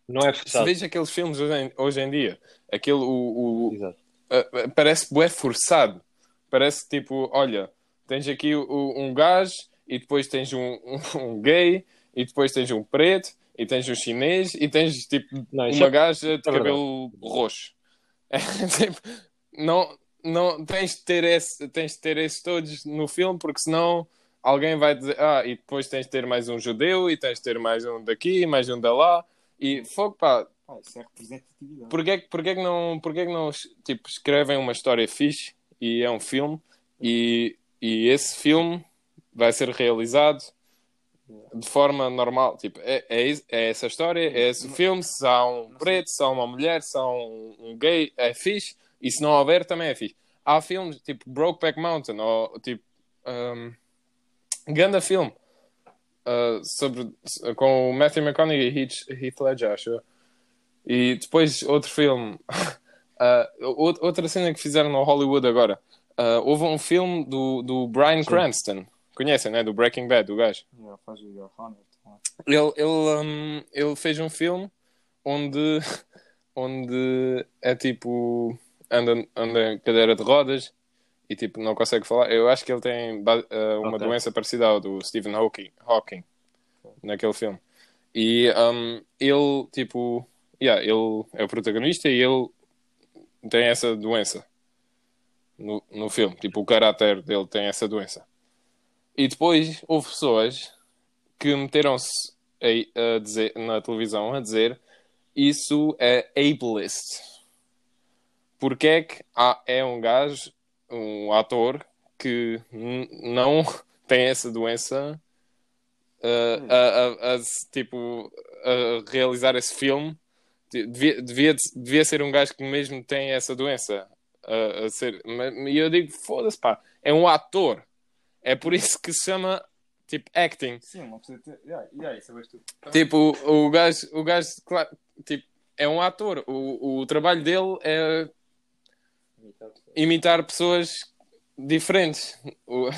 não é se forçado. veja aqueles filmes hoje em, hoje em dia aquilo o, o uh, parece bué forçado. Parece tipo olha tens aqui um gajo e depois tens um, um, um gay e depois tens um preto e tens um chinês e tens tipo Não, uma é- gaja de é cabelo roxo. É, tipo, não, não tens de ter esse, tens de ter esses todos no filme porque senão alguém vai dizer ah e depois tens de ter mais um judeu e tens de ter mais um daqui mais um da lá e fogo pá isso é representatividade. Porquê, que- porquê, que não, porquê que não tipo, escrevem uma história fixe e é um filme e, e esse filme vai ser realizado de forma normal? Tipo, é, é, é essa história, é esse filme. Se há um preto, se há uma mulher, se há um, um gay, é fixe. E se não houver, também é fixe. Há filmes tipo Brokeback Mountain ou tipo. Um, Ganda filme uh, sobre, com o Matthew McConaughey e Heath, Heath Ledger, acho. E depois outro filme, uh, out- outra cena que fizeram no Hollywood agora. Uh, houve um filme do, do Brian Cranston, conhecem, né? Do Breaking Bad, do gajo. Yeah, faz o Your Honor. tá. Ele, ele, um, ele fez um filme onde, onde é tipo anda, anda em cadeira de rodas e tipo não consegue falar. Eu acho que ele tem uh, uma Ok. doença parecida ao do Stephen Hawking, Hawking naquele filme. E um, ele tipo, yeah, ele é o protagonista e ele tem essa doença no, no filme. Tipo, o caráter dele tem essa doença. E depois houve pessoas que meteram-se a, a dizer, na televisão a dizer isso é ableist. Porque é que há, é um gajo, um ator, que não tem essa doença uh, a, a- a- tipo, a realizar esse filme Devia, devia, devia ser um gajo que mesmo tem essa doença. A, a ser, e eu digo, foda-se, pá, é um ator. É por isso que se chama, tipo, acting. Sim, uma pessoa ter. Yeah, yeah, isso é bem estúpido. Tipo, o, o gajo, o gajo claro, tipo, é um ator. O, o trabalho dele é imitar pessoas diferentes. O-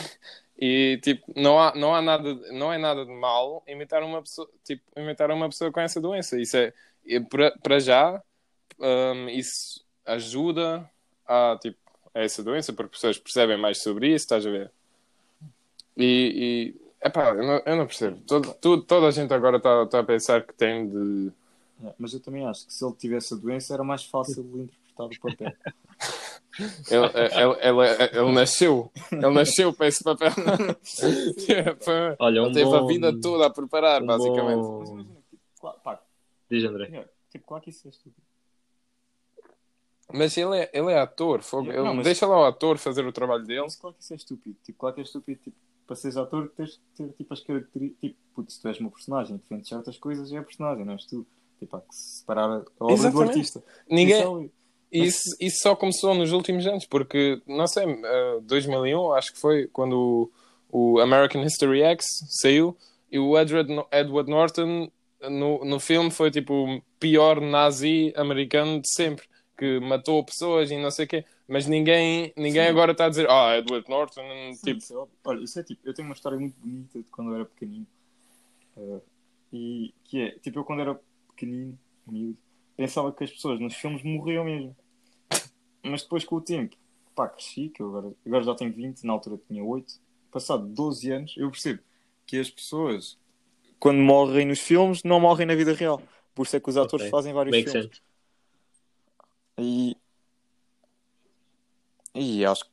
e tipo, não há, não há nada, não é nada de mal imitar uma pessoa, tipo, imitar uma pessoa com essa doença. Isso é, é para já, hum, isso ajuda a tipo a essa doença porque as pessoas percebem mais sobre isso, estás a ver? E epá, eu não, eu não percebo. Todo, tu- toda a gente agora está tá a pensar que tem de Yeah, mas eu também acho que se ele tivesse a doença era mais fácil de interpretar o papel. Ele, ele, ele, ele nasceu, ele nasceu para esse papel. Foi- Olha, um ele teve bom... a vida toda a preparar, um basicamente. bom- Mas imagina, tipo, claro, pá, Diz, André. tipo, claro que isso é estúpido. Mas ele é, ele é ator, fogo. Não, Ele- mas- deixa lá o ator fazer o trabalho dele. Mas claro que isso é estúpido. Tipo, claro que é estúpido. Tipo, para seres ator, tens de ter tipo, as características. Tipo, putz, tu és uma personagem, defendes certas coisas e é a personagem, não és tu. Tipo, há que separar a obra do Exatamente. artista. Ninguém, Isso é isso, só começou nos últimos anos, porque, não sei, eh, 2001, acho que foi quando o, o American History X saiu e o Edward, Edward Norton no, no filme foi tipo o pior nazi americano de sempre, que matou pessoas e não sei o quê. Mas ninguém, ninguém Sim. agora está a dizer, ah, Edward Norton, Sim, tipo, isso é. Olha, isso é tipo, eu tenho uma história muito bonita de quando eu era pequenino. Eh, e que é, tipo, eu quando era pequenino, miúdo, pensava que as pessoas nos filmes morriam mesmo. Mas depois com o tempo, pá, cresci, que eu agora, agora já tenho 20, na altura tinha 8. Passado 12 anos, eu percebo que as pessoas, quando morrem nos filmes, não morrem na vida real. Por isso é que os atores Ok. fazem vários Make filmes. sense. E, e acho que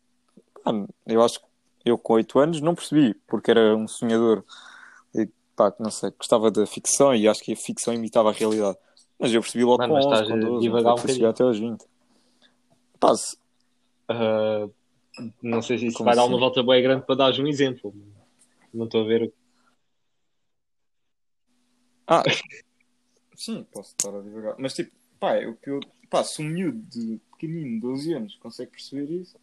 pá, eu acho que eu com 8 anos não percebi, porque era um sonhador e pá, não sei, gostava da ficção e acho que a ficção imitava a realidade. Mas eu percebi logo Mano, com mas 11, estás com a 12, divagar um não chegar até aos 20. Pá, se- Ah, não sei se isso Como vai dar assim? uma volta bem grande para dar um exemplo. Não estou a ver. Ah, sim, posso estar a divagar. Mas tipo, pá, o que eu, pá, se um miúdo de pequenino, 12 anos, consegue perceber isso,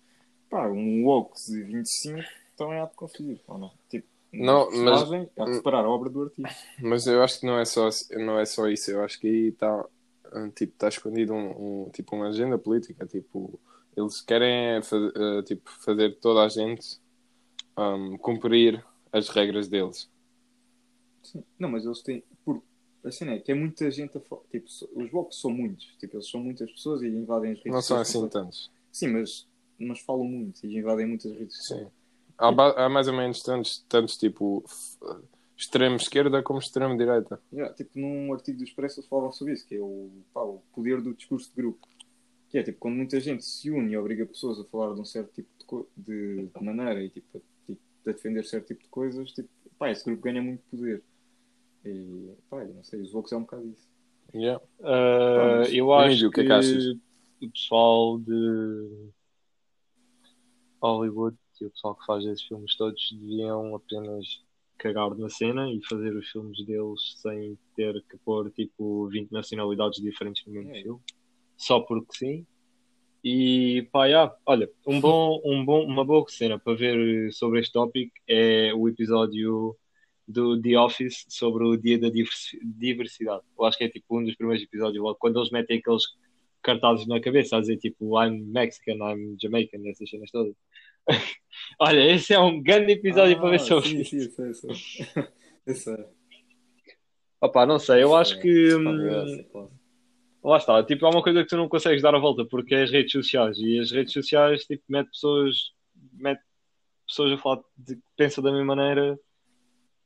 pá, um woke de 25 também há de conseguir, ou não? Tipo, Não, mas- há de separar a obra do artista. Mas eu acho que não é só, não é só isso. Eu acho que aí está tipo, tá escondido um, um- tipo, uma agenda política. Tipo, eles querem eh, tipo, fazer toda a gente um, cumprir as regras deles. Sim. Não, mas eles têm. Por... A cena é que é muita gente a falar. Tipo, os blocos são muitos. Tipo, eles são muitas pessoas e invadem as redes Não são assim tantos. Sim, mas, mas falam muito e invadem muitas redes sociais. Sim. Há, há mais ou menos tantos, tantos tipo extremo esquerda como extremo direita. Yeah, tipo, num artigo do Expresso eles falavam sobre isso, que é o, pá, o poder do discurso de grupo. Que é tipo, quando muita gente se une e obriga pessoas a falar de um certo tipo de, de maneira e tipo, a, tipo, a defender certo tipo de coisas, tipo, pá, esse grupo ganha muito poder. E pá, não sei, os Vox é um bocado isso. Yeah. Ah, Vamos. eu acho que é que achas? o pessoal de Hollywood e o pessoal que faz esses filmes todos deviam apenas cagar na cena e fazer os filmes deles sem ter que pôr tipo 20 nacionalidades diferentes no mesmo É. filme, só porque sim. E pá, yeah, olha, um bom, um bom, uma boa cena para ver sobre este tópico é o episódio do The Office sobre o dia da diversi- diversidade. Eu acho que é tipo um dos primeiros episódios, logo quando eles metem aqueles cartazes na cabeça a dizer tipo I'm Mexican, I'm Jamaican, essas cenas todas. Olha, esse é um grande episódio para ver sobre Ah, sim, isso. sim, eu sei. Eu sei. Opa, não sei, eu acho que Pá, hum, é, lá está, tipo, é uma coisa que tu não consegues dar a volta porque é as redes sociais e as redes sociais tipo, mete pessoas, mete pessoas a falar de que pensam da mesma maneira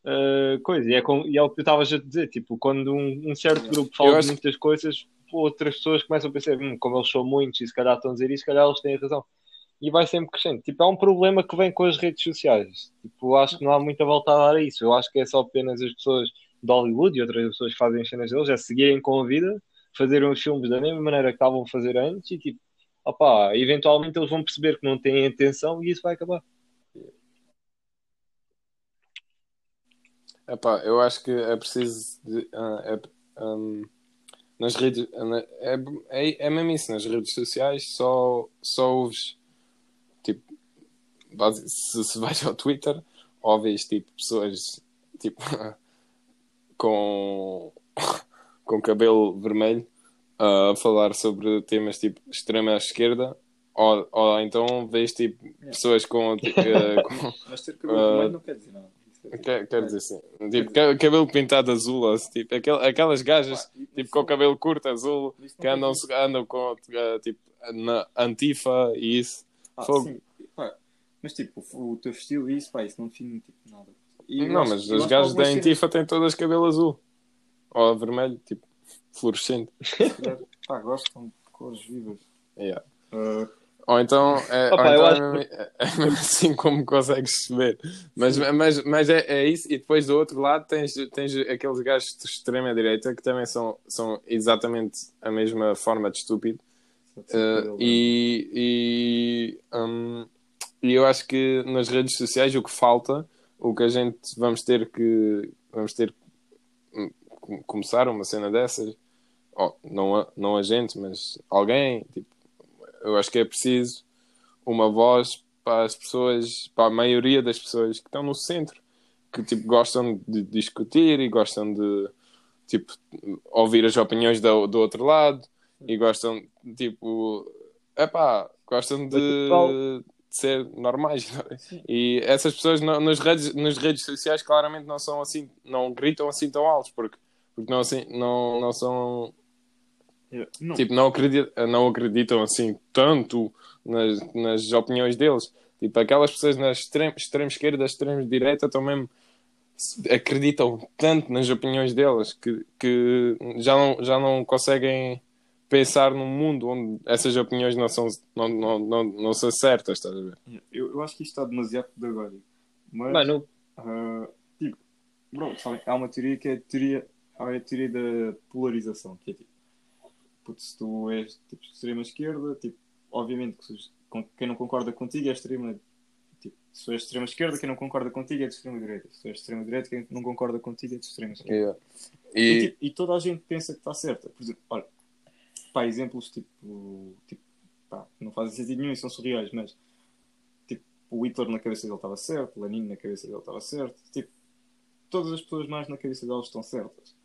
uh, coisa, e é, com, e é o que tu estavas a dizer, tipo, quando um, um certo grupo Eu fala acho- de muitas coisas, outras pessoas começam a pensar, hum, como eles são muitos e se calhar estão a dizer isso, se calhar eles têm razão. E vai sempre crescendo. Tipo, é um problema que vem com as redes sociais. Tipo, acho que não há muita volta a dar a isso. Eu acho que é só apenas as pessoas de Hollywood e outras pessoas que fazem as cenas deles, é seguirem com a vida, fazerem os filmes da mesma maneira que estavam a fazer antes e tipo, opá, eventualmente eles vão perceber que não têm intenção e isso vai acabar. Epá, eu acho que é preciso de, ah, é- hum, nas redes. É, é, é mesmo isso, nas redes sociais só, só ouves. Tipo, base- se, se vais ao Twitter, ouves tipo pessoas tipo com, com cabelo vermelho a falar sobre temas tipo extrema esquerda. Ou, ou então vês tipo pessoas com, tipo, eh, com Mas ter cabelo vermelho não quer dizer nada. É- Quer, quer dizer assim, tipo, ca- cabelo pintado azul, tipo, aquel- aquelas gajas tipo, com o cabelo curto azul que andam, andam com eh, tipo, na antifa e isso. Ah, fogo. Pá, Mas tipo, o, teu estilo e isso, pá, isso não define tipo, nada. E não, mas que gajos da antifa têm todas cabelo azul ou vermelho, tipo, fluorescente. Pá, gostam de cores vivas. Yeah. Ah, Ou então, é, Opa, ou então acho é, mesmo, é mesmo assim como consegues ver. Mas, mas, mas é, é isso, e depois do outro lado tens, tens aqueles gajos de extrema-direita que também são, são exatamente a mesma forma de estúpido. Uh, e, e, um, e eu acho que nas redes sociais o que falta, o que a gente vamos ter que vamos ter que com- começar uma cena dessas, oh, não, a, não a gente, mas alguém, tipo, eu acho que é preciso uma voz para as pessoas, para a maioria das pessoas que estão no centro, que tipo, gostam de discutir e gostam de tipo, ouvir as opiniões do, do outro lado e gostam, tipo, epá, gostam de, de ser normais. E essas pessoas no- nas, redes, nas redes sociais claramente não são assim, não gritam assim tão altos, porque, porque não, assim, não, não são, Não, tipo, não acreditam, não acreditam assim tanto nas, nas opiniões deles. Tipo, aquelas pessoas na extrema, extrema esquerda, extrema direita estão mesmo acreditam tanto nas opiniões delas que, que já, não, já não conseguem pensar num mundo onde essas opiniões não são, não, não, não, não são certas, estás a ver? eu, eu acho que isto está demasiado pedagógico. Mas, Mano, ah, tipo, bro, sabem, há uma teoria que é a teoria, a teoria da polarização, que é tipo, puto, se tu és tipo, de extrema esquerda, tipo, obviamente que quem não concorda contigo é extrema. Tipo, se tu és de extrema esquerda, quem não concorda contigo é de extrema direita. Se tu és de extrema direita, quem não concorda contigo é de extrema esquerda. E, E, tipo, e toda a gente pensa que está certa. Por exemplo, olha, pá, exemplos tipo, tipo pá, não fazem sentido nenhum e são surreais, mas tipo, o Hitler na cabeça dele estava certo, Lenin na cabeça dele estava certo, tipo, todas as pessoas mais na cabeça delas estão certas.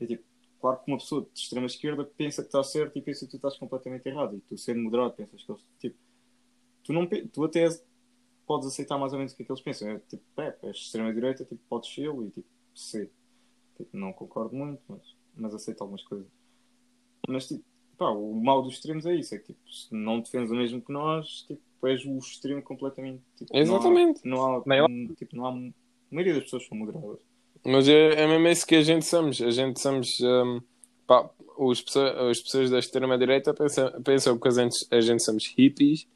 E, tipo, claro que uma pessoa de extrema esquerda pensa que está certo e pensa que tu estás completamente errado. E tu, sendo moderado, pensas que eles, tipo, tu, não, tu até podes aceitar mais ou menos o que é que eles pensam. É, tipo, é, és de extrema direita, tipo, podes ser e tipo, ser. Tipo, não concordo muito, mas, mas aceito algumas coisas. Mas, tipo, pá, o mal dos extremos é isso: é que, tipo, se não defendes o mesmo que nós, tipo, és o extremo completamente. Tipo, Exatamente. Não há, não há, tipo, não há. A maioria das pessoas são moderadas. Mas é, é mesmo isso que a gente somos. A gente somos. hum, pá, os pessoas, as pessoas da extrema-direita pensam, pensam que a gente, a gente somos hippies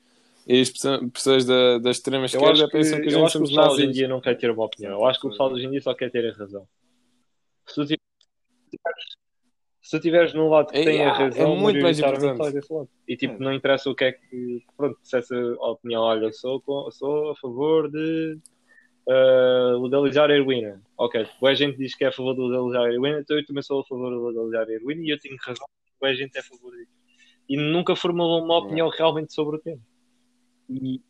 e as pessoa- pessoas da, da eu extrema-esquerda que, pensam que a eu gente acho que o somos pessoal hoje em nazis. dia não quer ter uma opinião. Eu acho que o pessoal hoje em dia só quer ter a razão. Se tu tiveres, se tu tiveres num lado que É, tem a é razão, muito mais importante. é desse lado. E tipo, É. não interessa o que é que. Pronto, se essa opinião, olha, sou, sou a favor de ah, legalizar a heroína. Ok, boa gente diz que é a favor de legalizar a heroína, então eu também sou a favor de legalizar a heroína e eu tenho razão, boa gente é a favor disso. E nunca formulou uma opinião realmente sobre o tema. E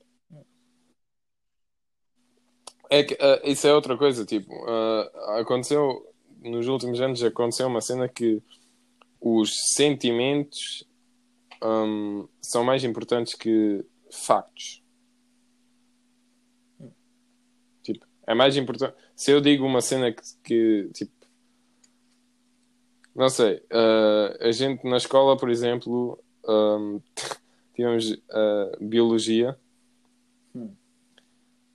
É que ah, isso é outra coisa, tipo, ah, aconteceu nos últimos anos aconteceu uma cena que os sentimentos hum, são mais importantes que factos. Tipo, é mais importante. Se eu digo uma cena que, que, tipo, não sei, ah, a gente na escola, por exemplo, hum, tivemos ah, biologia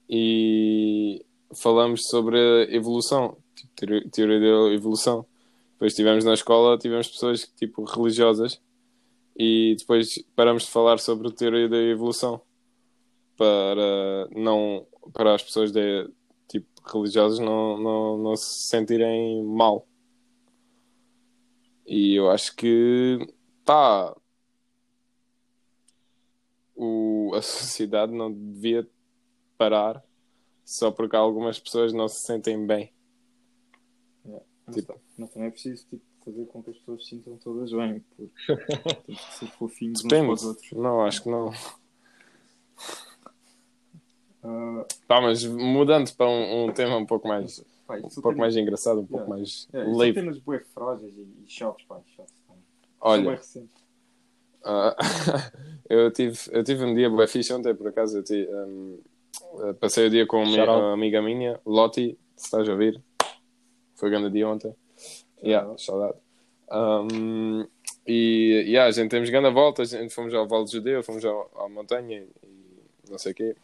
e falamos sobre a evolução, tipo, teoria, teoria da evolução. Depois tivemos na escola, tivemos pessoas tipo religiosas e depois paramos de falar sobre a teoria da evolução para não para as pessoas de, tipo religiosas não, não, não se sentirem mal. E eu acho que pá o, a sociedade não devia parar só porque algumas pessoas não se sentem bem. Mas, Tipo- tá- mas também é preciso tipo, fazer com que as pessoas se sintam todas bem, porque temos que ser fofinhos uns Depende. para os outros. Não, acho que não. Pá, mas mudando para um, um tema um pouco mais, pá, um pouco tem- mais engraçado, um pouco Yeah. mais é, isto só leve. temos bué e, e choques, pá, choques. Olha, recentes. ah, eu, tive, eu tive um dia bué fixe ontem, por acaso. Eu tive, um, eh, passei o dia com uma, amiga minha, Lottie, se estás a ouvir. Foi grande dia ontem. Yeah, saudade. Um, e yeah, a gente temos grande volta, a gente fomos ao Vale de Judeu, fomos ao, à montanha e não sei o quê.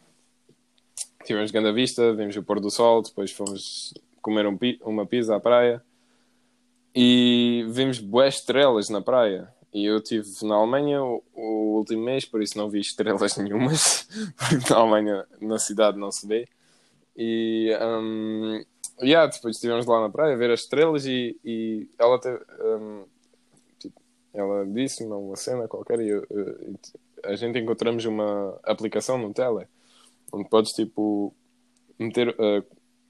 Tivemos grande vista, vimos o pôr do sol, depois fomos comer um uma pizza à praia e vimos boas estrelas na praia. E eu estive na Alemanha o, o último mês, por isso não vi estrelas nenhumas, porque na Alemanha, na cidade, não se vê. E um, yeah, depois estivemos lá na praia a ver as estrelas e, e ela, teve, um, tipo, ela disse-me uma cena qualquer e eu- eu- a gente encontramos uma aplicação no tele onde podes tipo meter uh,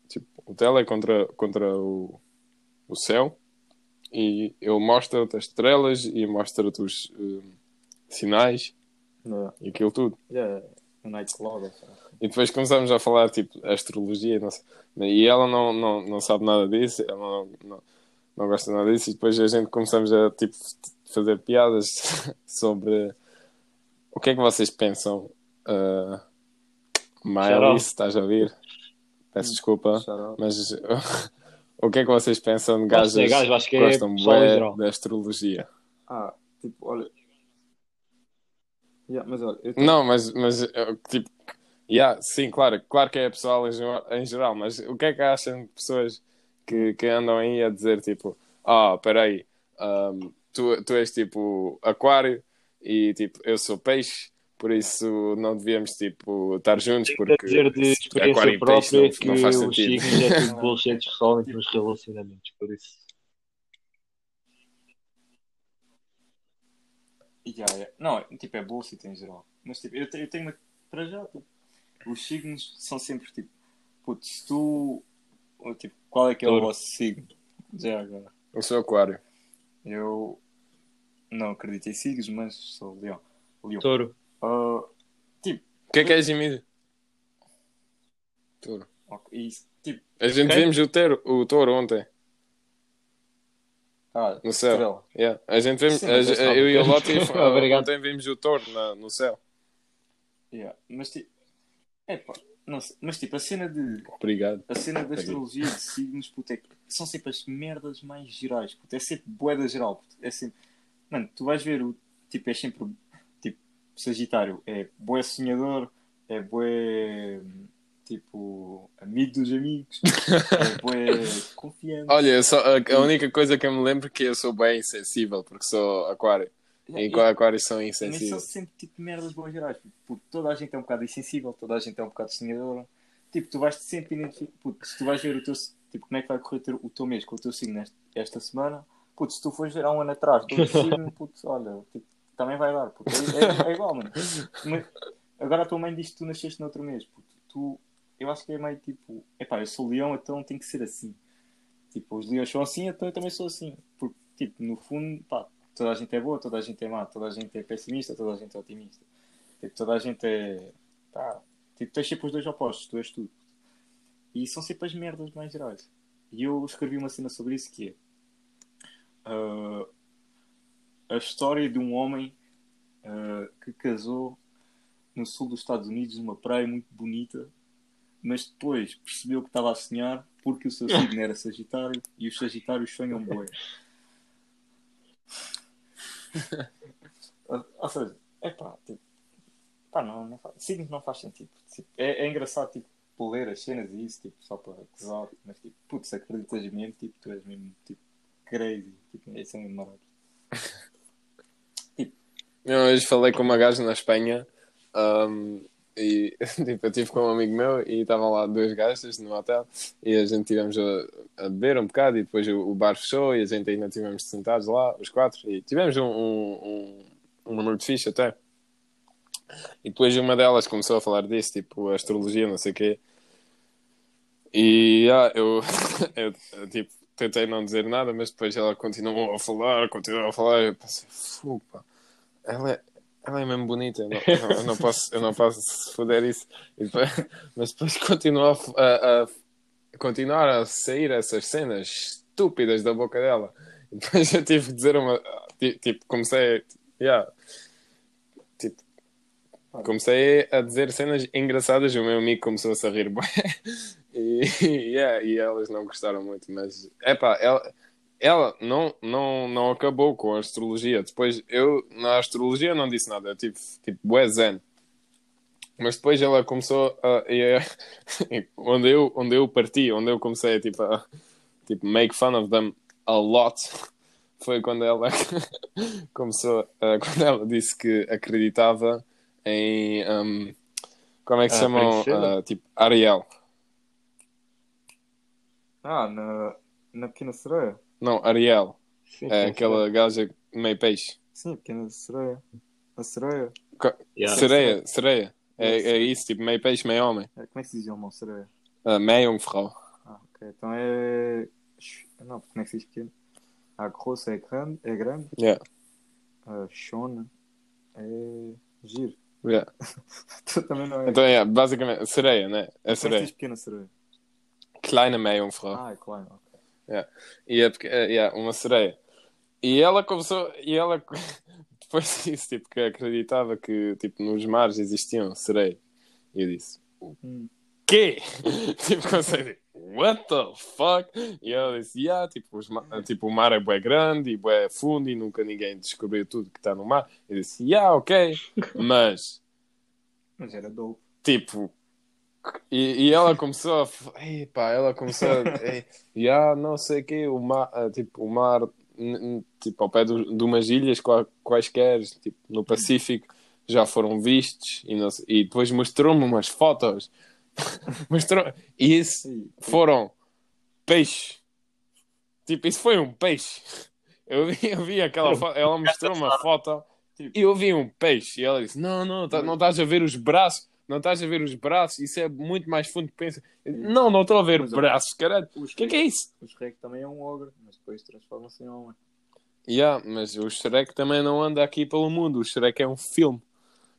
tipo, o tele contra, contra o, o céu e ele mostra-te as estrelas e mostra-te os um, sinais Yeah. e aquilo tudo. Yeah, o Nightcloud, assim. E depois começámos a falar, tipo, astrologia, e não sei. E ela não, não, não sabe nada disso, ela não, não, não gosta nada disso, e depois a gente começamos a, tipo, fazer piadas sobre o que é que vocês pensam. Uh, Se estás a ouvir, peço desculpa, mas o que é que vocês pensam de Gosto de gajas gajo, acho que é gostam pessoal em bué geral. da astrologia? Ah, tipo, olha. Yeah, mas olha, tenho- Não, mas, mas uh, tipo, yeah, sim, claro, claro que é pessoal em, geral- mas o que é que acham de pessoas que, que andam aí a dizer tipo, ah, peraí, um, tu, tu és tipo aquário e tipo, eu sou peixe, por isso não devíamos tipo estar juntos Tenho que porque dizer de experiência própria não, que não faz os sentido. signos é tudo bullshit, especialmente nos relacionamentos, por isso. Yeah, yeah. Não, tipo, é bullshit em geral. Mas tipo, eu, te- eu tenho uma. Para já, tipo, os signos são sempre tipo. Putz, se tu. ou, Tipo, qual é que é o vosso signo? Já agora. Eu sou aquário. Eu. Não acredito em signos, mas sou leão. Leão. Touro. Ah, O que é que é Jimmy? Touro. ok, e, tipo, A gente Ok. vimos o touro, o touro ontem, ah, no céu. estrela. Yeah. A gente vimos, Sim, a- é só eu e o porque- Lotti ontem vimos o touro na- no céu. Yeah. Mas tipo. É pá, não sei. Mas tipo, a cena de. Obrigado. A cena da astrologia de signos, puto, é são sempre as merdas mais gerais, puto. É sempre boeda geral, puto. É sempre... Mano, tu vais ver o... Tipo, é sempre... Sagitário é boé sonhador, é boé... Tipo, amigo dos amigos, é boé confiante. Olha, só, a, a única coisa que eu me lembro é que eu sou bem insensível, porque sou aquário. E aquários são Mas são insensíveis. sempre tipo merdas boas gerais. Porque toda a gente é um bocado insensível, toda a gente é um bocado sonhadora. Tipo, tu vais-te sempre identificar. Puto, se tu vais ver o teu. Tipo, como é que vai correr o teu- mês com o teu signo esta semana, puto, se tu fores ver há um ano atrás do signo, puto, olha, tipo, também vai dar, puto. É, é- é igual, mano. Mas agora a tua mãe diz que tu nasceste no outro mês, puto. Tu, eu acho que é meio tipo, epá, eu sou leão, então tem que ser assim. Tipo, os leões são assim, então eu também sou assim. Porque, tipo, no fundo, pá, toda a gente é boa, toda a gente é má, toda a gente é pessimista, toda a gente é otimista. Tipo, toda a gente é. Pá, tipo, tens sempre os dois opostos, tu és tudo. E são sempre as merdas mais gerais. E eu escrevi uma cena sobre isso que é. ah, a história de um homem ah, que casou no sul dos Estados Unidos, numa praia muito bonita, mas depois percebeu que estava a sonhar porque o seu signo era Sagitário e os Sagitários sonham boi. ou, seja, é pá, tipo, pá, não, não faz, signos não faz sentido. Tipo, é, é engraçado, tipo, ler as cenas e isso, tipo, só para gozar, mas tipo, putz, acreditas mesmo, tipo, tu és mesmo, tipo, crazy, tipo, isso é mesmo maravilhoso. Eu hoje falei com uma gaja na Espanha um, e tipo, eu estive com um amigo meu e estavam lá dois gajos no hotel e a gente tivemos a, a beber um bocado e depois o, o bar fechou e a gente ainda tivemos sentados lá, os quatro, e tivemos um, um, um, um número de fixe até. E depois uma delas começou a falar disso, tipo, astrologia, não sei o quê. E ah, eu, eu, tipo, tentei não dizer nada, mas depois ela continuou a falar, continuou a falar. Eu pensei, "Fu, pá, ela é, ela é mesmo bonita. Eu não, eu não posso, eu não posso foder isso. E depois- mas depois continuou a, a- continuar a sair essas cenas estúpidas da boca dela. E depois eu tive que dizer uma. ti- Tipo, comecei. Yeah, tipo, comecei a dizer cenas engraçadas. O meu amigo começou-se a rir. E, yeah, e elas não gostaram muito. Mas, epá, ela. Ela não, não, não acabou com a astrologia. Depois, eu, na astrologia, não disse nada. Eu tive, tipo, bué zen. Mas depois ela começou a. e, onde, eu, onde eu parti, onde eu comecei tipo, a tipo, make fun of them a lot, foi quando ela começou. a- quando ela disse que acreditava em. um, como é que se Ah, chamam? Ah, tipo, Ariel. Ah, na, na Pequena Sereia. Não, Ariel. Sim, É aquela gaja meio peixe. Sim, a Pequena Sereia. A sereia. Co- Yeah. Sereia, sereia. É, é isso, tipo, meio peixe, meio homem. É, como é que se diz irmão? Sereia. Uh, meio Jungfrau. Ah, ok. Então é. Não, como é que se diz pequeno? A grossa é grande. É grande. Yeah. A chona é. Giro. Yeah. Também não é. Então, é, basicamente, sereia, né? É como é que se sereia. diz pequena sereia? Kleine Meerjungfrau. Ah, é claro. ok. E é, porque- é, yeah, uma sereia. E ela começou. E ela depois disse tipo, que acreditava que tipo, nos mares existiam sereias. E eu disse: Hum. Quê? tipo, comecei What the fuck? E ela disse: yeah, tipo, os tipo, o mar é bué grande e bué fundo e nunca ninguém descobriu tudo que está no mar. Eu disse: Yeah, ok. Mas Mas era dope. tipo e, e ela começou a f- Ei, pá, ela começou a ei, já não sei o que o mar ah, tipo o mar tipo ao pé do, de umas ilhas qua- quaisquer tipo no Pacífico já foram vistos e, não e depois mostrou-me umas fotos. Mostrou e isso foram peixes. Tipo isso foi um peixe. Eu vi, eu vi aquela foto ela mostrou uma foto e eu vi um peixe e ela disse não não tá- não estás a ver os braços não estás a ver os braços? Isso é muito mais fundo que pensa. Não não estou a ver Mas, braços caralho O que é que é isso? O Shrek também é um ogre, mas depois transforma-se em homem. yeah, mas o Shrek também não anda aqui pelo mundo. O Shrek é um filme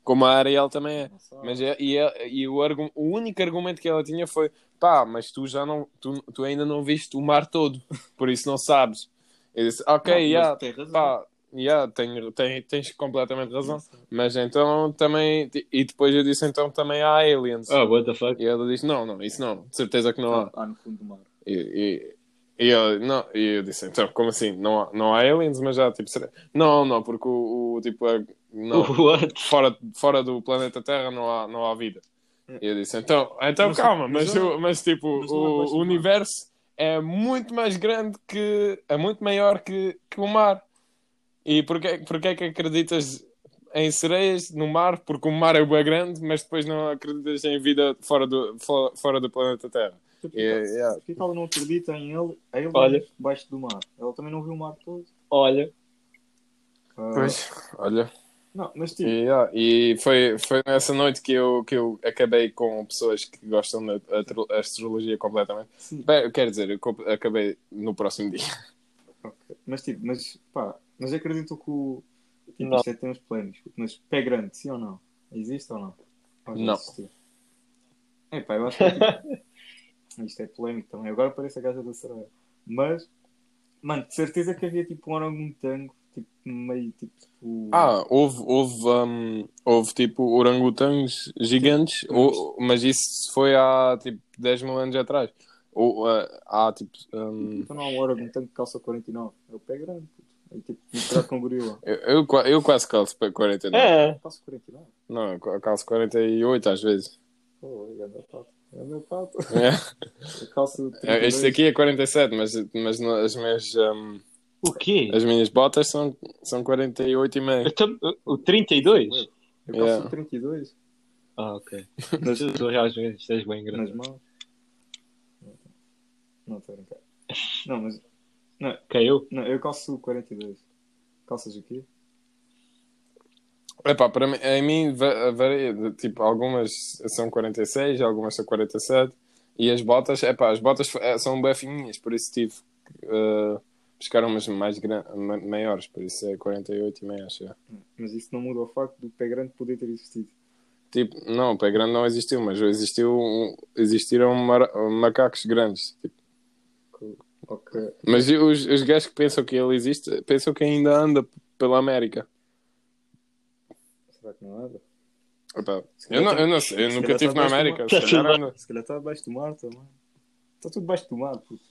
como a Ariel também é. Mas é, e, é- e o, o único argumento que ela tinha foi: pá, mas tu já não, tu, tu ainda não viste o mar todo, por isso não sabes. Eu disse: ok, Não, yeah, pá, yeah, tenho, tem- tens completamente razão. Mas então também. E depois eu disse: então também há aliens. Oh, what the fuck? E ela disse: não, não, isso não, de certeza que não há. Ah, no fundo do mar. E, e, e, eu, não, e eu disse: então, como assim? Não há, não há aliens, mas já, tipo, será? Não, não, porque o, o tipo, é- não, What? fora, fora do planeta Terra não há, não há vida. E eu disse, então, então Mas- calma, mas mas, mas tipo, mas o, o universo é muito mais grande que. é muito maior que, que o mar. E porquê, porquê é que acreditas em sereias no mar? Porque o mar é bem grande, mas depois não acreditas em vida fora do, fora, fora do planeta Terra. Porquê É, que- yeah. que ela não acredita em ele, ele Olha. debaixo do mar? Ela também não viu o mar todo. Olha, Ah, Pois, olha. Não, mas tipo, E, yeah, e foi, foi nessa noite que eu, que eu acabei com pessoas que gostam da astrologia completamente. sim, Bem, eu quero dizer, eu acabei no próximo dia. ok. mas tipo, mas pá, mas acredito que o. Tipo, Não. isto é polémicos, mas pé grande, sim ou não? Existe ou não? Já Não. É pá, eu acho que tipo, isto é polémico também. Agora parece a gaja da sereia. Mas, mano, de certeza que havia tipo um orangotango, tipo, meio tipo. Ah, houve, houve, um, houve tipo orangotangos gigantes, ou- mas isso foi há tipo 10 mil anos atrás. Ou, uh, há tipo. um, Então não há um orangotango que calça 49. É o pé grande, tipo, com gorila. eu, eu, eu quase calço para 49. é. Calça 49? Não, eu calço 48 às vezes. Pô, é pato. É grande pato. É. Eu calço É, 32. Este aqui é 47, mas, mas no- as, minhas, um, O quê? as minhas botas são, são 48 e meio. Tam- O 32? Eu calço Yeah. 32. Ah, ok. Nas, Tu realmente estás bem nas grande. mãos. Não, estou a brincar. Não, mas. Caiu? Não, eu calço 42. Calças o quê? Epá, para mim, em mim va- varia, tipo, algumas são 46, algumas são 47 e as botas, epá, as botas eh, são bem fininhas, por isso tive, uh, buscar umas mais gran- ma- maiores, por isso é 48 e meio, acho. eu. Mas isso não muda o facto do pé grande poder ter existido. Tipo, não, o pé grande não existiu, mas existiu, um- existiram mara- macacos grandes. Tipo, Mas os, os gajos que pensam que ele existe, pensam que ainda anda pela América. Será que não anda? Epá, eu, não, eu não sei, eu nunca estive tá na América. Se calhar anda. Se calhar está debaixo do mar também. Está tudo debaixo do mar, puto.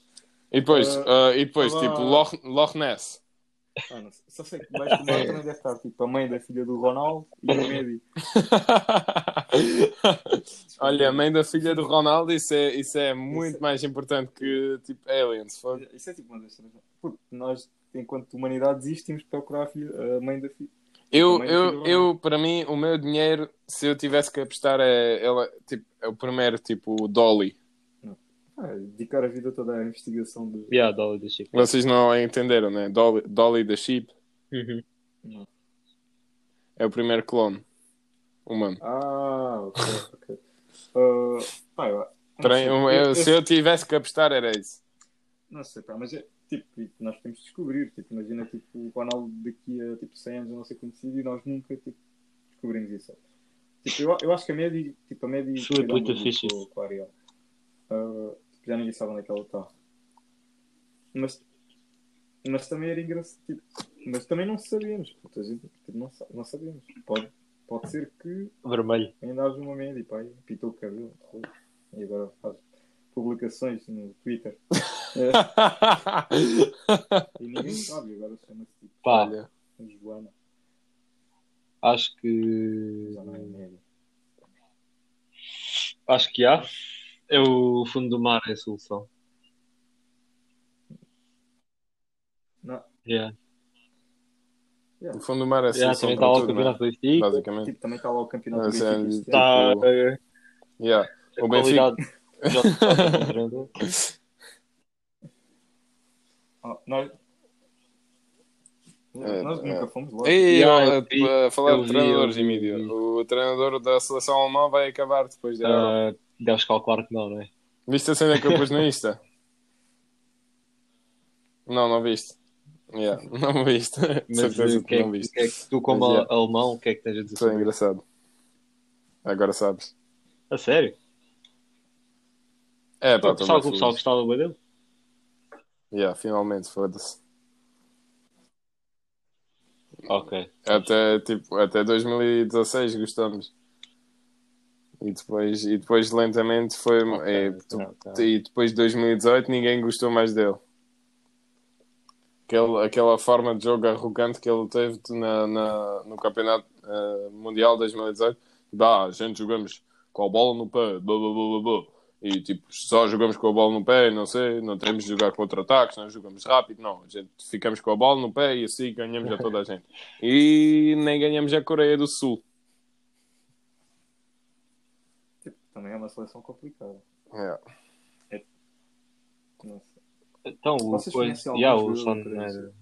E depois, Ah, ah, e depois tava- tipo, Loch, Loch Ness. Sei. Só sei que debaixo do mar também deve estar tipo a mãe da filha do Ronaldo e o Messi. Olha, a mãe da filha do Ronaldo, isso é, isso é muito mais importante que tipo aliens. fuck. Isso é tipo uma das. Puto, nós, enquanto humanidade, existimos para procurar a, filha, a mãe da filha. Eu, eu, eu, para mim, o meu dinheiro, se eu tivesse que apostar, é, ela, tipo, é o primeiro, tipo, o Dolly. Ah, dedicar a vida toda à investigação de. Yeah, Dolly da Chico. Vocês não entenderam, né? Dolly, Dolly da Sheep Uhum. é o primeiro clone humano. Ah, ok, ok. Uh, pá, eu, não eu- eu- se eu tivesse que apostar, era isso. Não sei, pá, mas é tipo, nós temos de descobrir. Tipo, imagina tipo, o Ronaldo daqui a tipo, 100 anos a não ser conhecido e nós nunca tipo, descobrimos isso. Tipo, eu, eu acho que a média, tipo, a média Filipe, foi muito fixe com, com a Ariel. Uh, tipo, já ninguém sabe onde é que ela está. Mas, mas também era engraçado. Tipo, mas também não sabíamos. Puta, a gente tipo, não, não sabíamos. Pode, pode ser que Vermelho. ainda haja uma média e pá, pintou o cabelo. E agora faz publicações no Twitter. É, e ninguém sabe, agora chama-se tipo Pá, Olha, Joana. acho que. Já não é média. Acho que há. É o fundo do mar, é a solução. Não, Yeah. o fundo do mar é Yeah, solução também está lá o né? campeonato do Benfica. basicamente. tipo, também está lá o campeonato do Benfica tipo- ano. Está eh, Yeah. a O Benfica. Ah, nós É, nós é. nunca fomos lá. Yeah, ó, eu vi, a falar eu de treinadores, Emílio. O treinador da seleção alemã vai acabar depois da. Ah, deves calcular que não, não é? Viste a cena que eu pus no Insta? Não, não viste. Yeah, não viste. Mas certeza o que, é, não viste. que é que tu, como Mas, yeah. alemão, o que é que tens a dizer isso? engraçado. Agora sabes. A sério? É, pá, estou muito o pessoal gostava bem dele? Yeah, finalmente, foda-se. Ok. Até, tipo, até 2016 gostamos. E depois, e depois lentamente foi. Ok, é, tu- ok. E depois de 2018 ninguém gostou mais dele. Aquele, aquela forma de jogo arrogante que ele teve na, na- no Campeonato eh, Mundial 2018. Bah, a gente jogamos com a bola no pé, blá, blá, blá, blá, blá. E tipo, só jogamos com a bola no pé, não sei, não temos de jogar contra-ataques, não jogamos rápido, não. A gente ficamos com a bola no pé e assim ganhamos a toda a gente. E nem ganhamos a Coreia do Sul. Tipo, também é uma seleção complicada. É. Sei. Então, o, Vocês pois, yeah, o Son era.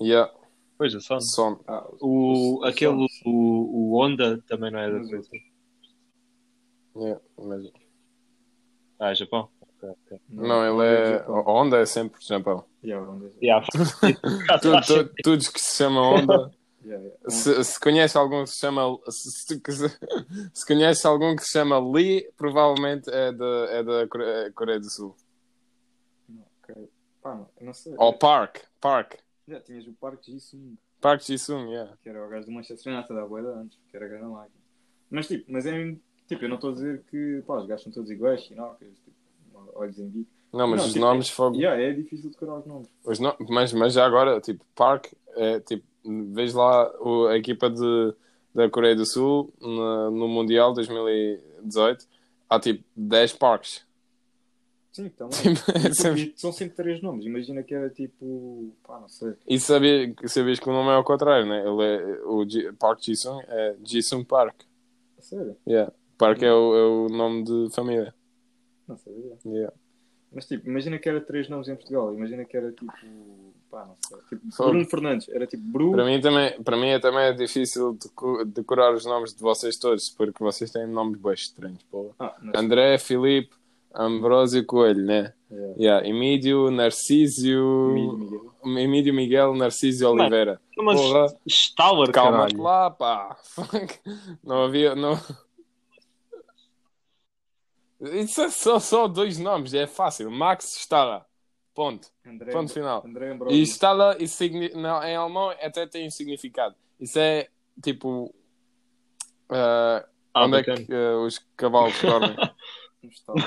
Yeah, Pois, o Son. Son. Ah, O, o- o aquele, Santos. o, o Honda também não é da coisa. Yeah, mas... Ah, Japão? Ok, ok. Não, ele é. Japão. Honda é sempre Japão. Yeah, é Japão. Yeah, Tu, tu, todos que se chamam Honda. Yeah, yeah. Se, se conhece algum que se chama. Se, se, conhece algum que se chama Lee, provavelmente é da, é da Core- Coreia do Sul. Ok. Pá, não, sei. Ou Park. Park. Já tinhas o Park Ji-sung, Park Ji-sung, yeah. que era o gajo do Manchester United da boeda antes, que era a grande máquina. Mas tipo, mas é tipo, eu não estou a dizer que pá, os gajos são todos iguais, chinocas, tipo, olhos em bico. Não, mas Não, os tipo, nomes foram. Yeah, é difícil decorar os nomes. Os no... mas, mas já agora, tipo, Park, é, tipo, vês lá o, a equipa de, da Coreia do Sul na- no Mundial 2018, há tipo 10 Parks. Sim, também. Tipo, é sempre- são sempre três nomes. Imagina que era tipo, pá, não sei. E sabia, sabias que o nome é ao contrário, né? Ele é, o Ji- Park Ji-sung é Ji-sung Park. A sério? Yeah. Park é o, é o nome de família. Não sabia. Yeah. Mas tipo, imagina que era três nomes em Portugal. Imagina que era tipo, pá, não sei. Tipo, Fogo. Bruno Fernandes. Era tipo Bruno. Para mim também, para mim é, também é difícil deco- decorar os nomes de vocês todos, porque vocês têm nomes bem estranhos, pô. Ah, mas, André, Filipe, Ambrósio Coelho, né? Yeah. Yeah. Emílio, Narcísio. Emílio Miguel. Emílio Miguel, Narcísio Mano, Oliveira. Mas Porra. Stauer, Calma caralho. lá, pá. Não havia. Não... Isso é só, só dois nomes, é fácil. Max Stala. Ponto. André, Ponto final. André E Ambrosio. Stala, isso signi... não, em alemão até tem um significado. Isso é tipo. Ah, onde é que ah, os cavalos dormem? Estava.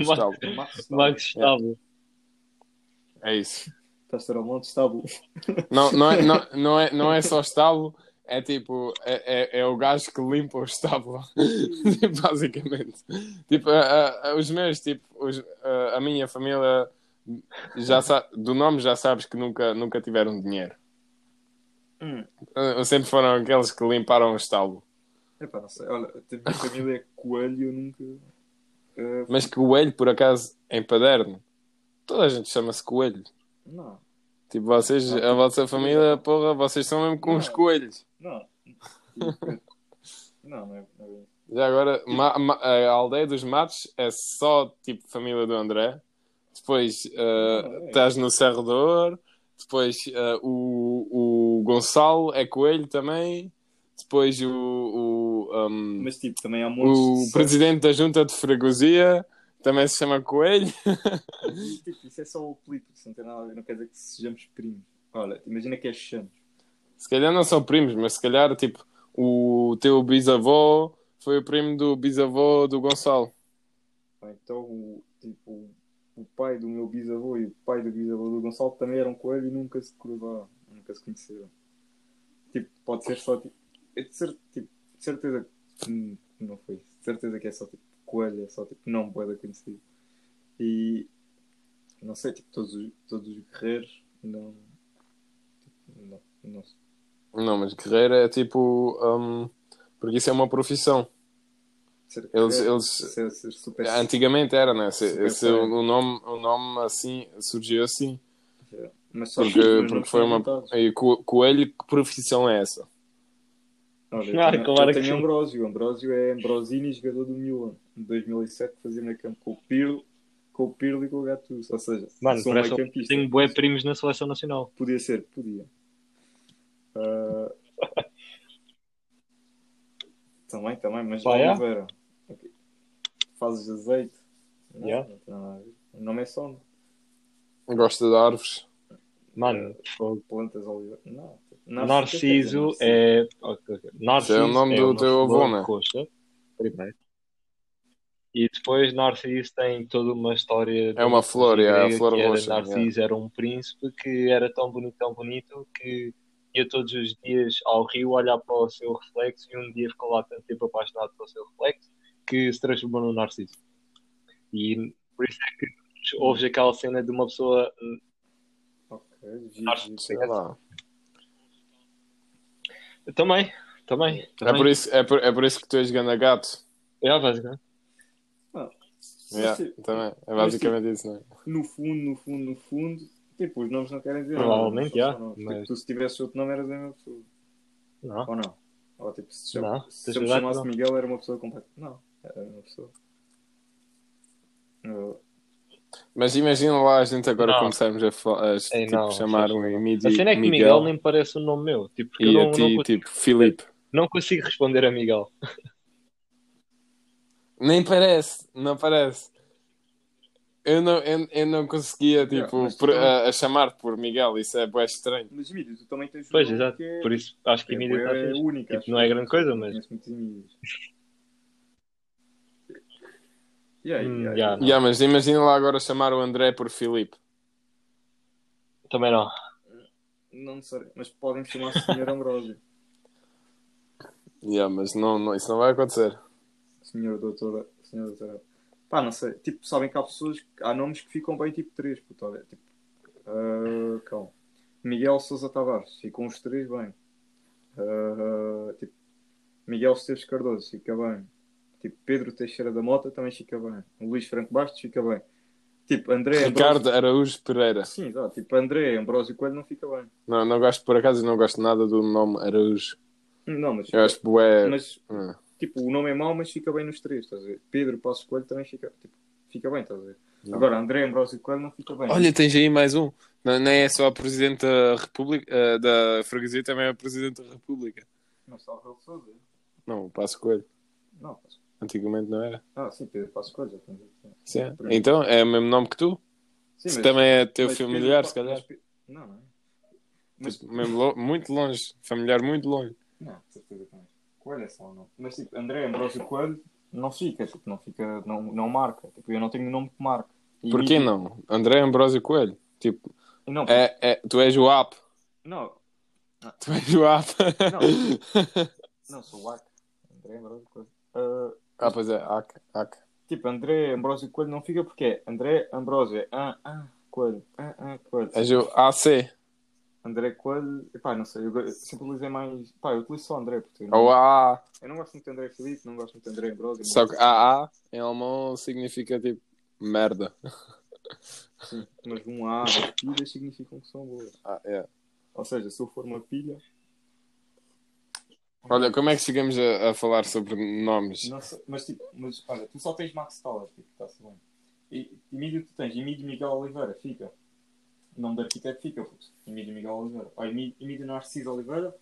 Estábulo. Max. Max Stauer. É isso. Pastor Almonte estábulo. Não, não, é, não, não, é, não é só estábulo, é tipo, é, é, é o gajo que limpa o estábulo, basicamente. Tipo, a- a- os meus, tipo, os- a, a minha família, já do nome já sabes que nunca, nunca tiveram dinheiro. Hum. Uh, Sempre foram aqueles que limparam o estábulo. Epá, não sei. Olha, a minha família é coelho eu nunca. eh, Mas coelho, por acaso, em Paderno, toda a gente chama-se coelho. Não, Tipo, vocês, a vossa família, porra, vocês são mesmo com os coelhos. não. Não, não é. Não é. Já agora, ma- ma- a aldeia dos Matos é só tipo família do André. Depois uh, é. estás no Serrador. Depois uh, o, o Gonçalo é coelho também. Depois o, o, um, Mas tipo, também há o de presidente da junta de freguesia também se chama Coelho. Mas, tipo, isso é só o isso não tem nada não quer dizer que sejamos primos. Olha, imagina que é Xanos. Se calhar não são primos, mas se calhar tipo o teu bisavô foi o primo do bisavô do Gonçalo. Então, tipo, o pai do meu bisavô e o pai do bisavô do Gonçalo também eram coelho e nunca se cruzaram, nunca se conheceram. Tipo, pode ser só, tipo, é de, cer tipo, de certeza que não foi. De certeza que é só, tipo, coelho, é só, tipo, não pode conhecido. E, não sei, tipo, todos os, todos os guerreiros, não, tipo, não, não. Não, mas guerreiro é tipo. um, porque isso é uma profissão. Eles- guerreiro, eles- ser super Antigamente era, né? Se, Super se bem. o, nome, o nome assim surgiu assim. Mas só Porque, porque foi são uma. E co- coelho, que profissão é essa? Olha, eu Ah, tenho, claro eu que tenho sim. Ambrósio. Ambrosio é Ambrosini, jogador do Milan. Em 2007 fazia meio campo com o Pirlo, com o Pirlo e com o Gattuso. Ou seja, Mano, parece meio que campista. tenho bué primos na seleção nacional. Podia ser, podia. Ah, também, também, mas é? Oliveira. Ok. Fazes azeite. Não, Yeah. não tem nada a ver. O nome é só Gosta de árvores. Mano, fogo. plantas Oliveira. Não. Narciso é. ok, ok. Narciso Esse é o nome do uma teu avô, né? roxa, primeiro. E depois Narciso tem toda uma história. É uma flor, é, a flor roxa, Narciso era um príncipe que era tão bonito, tão bonito que ia todos os dias ao rio olhar para o seu reflexo e um dia ficou lá tanto tempo apaixonado pelo seu reflexo que se transformou no Narciso. E por isso é que ouves aquela cena de uma pessoa Ok. Sei lá. também, também. É também. por, isso, é, por, é por isso que tu és ganda gato. É, basicamente. Yeah, tipo, também. É basicamente isso, não é? no fundo, no fundo, no fundo, tipo, os nomes não querem dizer Provavelmente, já, mas- Tipo, tu se tivesse outro nome eras a mesma pessoa. Não. Ou não? Ou tipo, se, Não, se tens eu me chamasse não. Miguel era uma pessoa completa. Não, uma pessoa. Eu- Mas imagina lá a gente agora Não. começarmos a, a Ei, tipo, não, chamar não. um A Emílio cena é que Miguel, Miguel nem parece o nome meu. Tipo, e não, a não, ti, consigo, tipo, Filipe. não consigo responder a Miguel. Nem parece, não parece. Eu não, eu, eu não conseguia, tipo, por- também- a, a chamar por Miguel, isso é bem estranho. Mas Emílio, tu também tens um Pois, exato. é, Por isso acho que é, Emílio está é, fixe. única. Tipo, não é grande coisa, mas- E aí, Hum, não. Yeah, mas imagina lá agora chamar o André por Filipe. Também não. Não necessariamente, mas podem me chamar Senhor Ambrósio. Yeah, mas não, não, isso não vai acontecer. Senhor Doutora. Senhor Doutora. Pá, não sei. Tipo, sabem que há pessoas. Há nomes que ficam bem tipo três, puto. Olha, tipo. ah, calma. Miguel Sousa Tavares. Ficam os três bem. Ah, tipo. Miguel Esteves Cardoso. Fica bem. Tipo, Pedro Teixeira da Mota também fica bem. O Luís Franco Bastos fica bem. Tipo, André Ricardo Ambrósio. Araújo Pereira. Sim, exato. Tipo, André Ambrósio Coelho não fica bem. Não, não gosto, por acaso, não gosto nada do nome Araújo. Não, mas. Eu acho bué. Mas Hum. tipo, o nome é mau, mas fica bem nos três, estás a ver? Pedro Passos Coelho também fica, tipo, fica bem, estás a ver? Não. Agora, André Ambrosio Coelho não fica bem. Olha, tens aí mais um. Não, não é só a Presidente da República, eh, da Freguesia, também é a Presidente da República. Mas está o. Não, o Passo Coelho. Não, Passo- Antigamente não era. ah, sim, Pedro Passo Coelho. Sim. Então, é o mesmo nome que tu? Sim, Se mas- também é teu Pedro familiar, Pa- se calhar. mas Não, não é? Mas, Tipo, mesmo lo- muito longe. Familiar muito longe. não, certeza que não é. Coelho é só o nome. Mas tipo, André Ambrosio Coelho não fica, tipo, não fica, não, não marca. Tipo, eu não tenho nome que marca. E Porquê não? André Ambrósio Coelho. Tipo, Não, é, é, tu és o app. não, Tu és o app. não, sou o AC. André Ambrosio Coelho. Ah, ah, pois é. Ac, ac. tipo, André Ambrosio Coelho não fica porque é André Ambrosio. é Ah, ah, Coelho. Ah, ah, Coelho. És o AC. André Coelho. Epá, não sei, eu sempre utilizei mais. Pá, eu utilizo só André, porque não, Ou AA. eu não gosto muito de André Felipe, não gosto muito de André Ambrosio. Só que AA em alemão significa tipo merda. Sim, mas um A das pilhas significam que são boas. Ah, é. Ou seja, se eu for uma pilha. Olha, como é que chegamos a, a falar sobre nomes? Não sei, mas tipo, mas olha, tu só tens Max Toller, tipo, está-se bem. E Emílio tu tens, Emílio Miguel Oliveira, fica. O nome do arquiteto fica, putz. Emílio Miguel Oliveira. Ou Emílio, Emílio Narciso Oliveira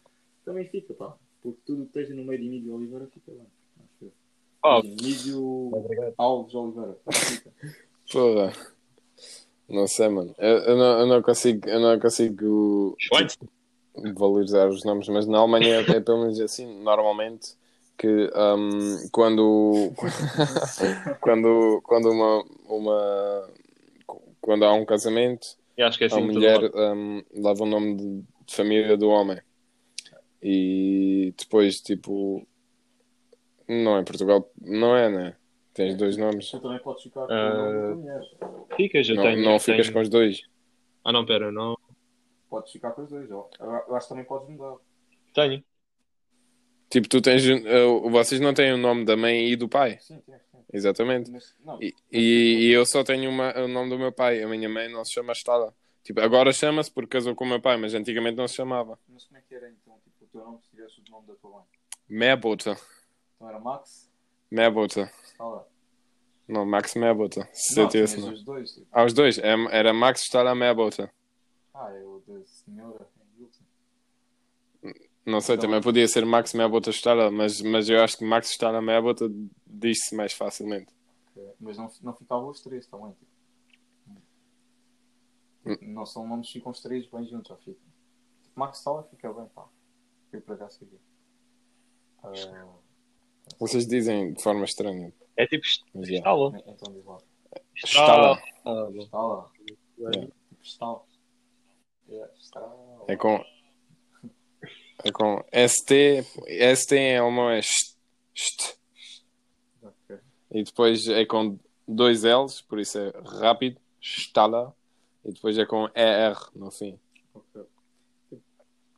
também fica, pá. Porque tudo que esteja no meio de Emílio Oliveira fica bem. Acho eu. Oh. Emílio Alves Oliveira, fica. Porra. Não sei, mano. Eu, eu não, eu não consigo, eu não consigo. Valorizar os nomes, mas na Alemanha é pelo menos assim, normalmente, que hum, quando, quando, quando uma, uma quando há um casamento, E acho que é assim a mulher hum, leva o nome de, de família do homem. E depois, tipo, não é Portugal, não é, né? Tens dois nomes. Tu também podes ficar com Ah, o nome da tua mulher. Ficas, eu Não, tenho. não ficas tenho- com os dois. Ah, não, pera, não. Podes ficar com os dois, ó. Eu, eu acho que também podes mudar. Tenho. Tipo, tu tens. uh, vocês não têm o nome da mãe e do pai. Sim, tens. Exatamente. Mas, não, E, e, e eu só tenho uma- o nome do meu pai. A minha mãe não se chama Stala. Tipo, agora chama-se porque casou com o meu pai, mas antigamente não se chamava. mas como é que era então? Tipo, o teu nome se tivesse o nome da tua mãe? Mebota. Então era Max, Mebota. está lá. Não, Max Mebota. Se não, eu tivesse. tinhas nome. os dois. Tipo. Ah, os dois. É- Era Max Stala Mebota. Ah, é o da senhora Hamilton. Não sei, Então- também podia ser Max Mebota Stala, mas, mas eu acho que Max Stala Mebota diz-se mais facilmente. Mas não, não ficavam os três também. Tipo. Não são nomes que ficam os três bem juntos, já fica. Tipo, Max Toller fica bem, pá. Eu por acaso fiquei. Ah, Vocês dizem de forma estranha. É tipo Mas é. estala. então diz lá. Stala. Ah, bom. Está lá. É. Tipo, está. É, está. É com. É com ST. ST em alemão é st, st. Ok. E depois é com dois L's, por isso é rápido. Stala. E depois é com ER no fim. Ok.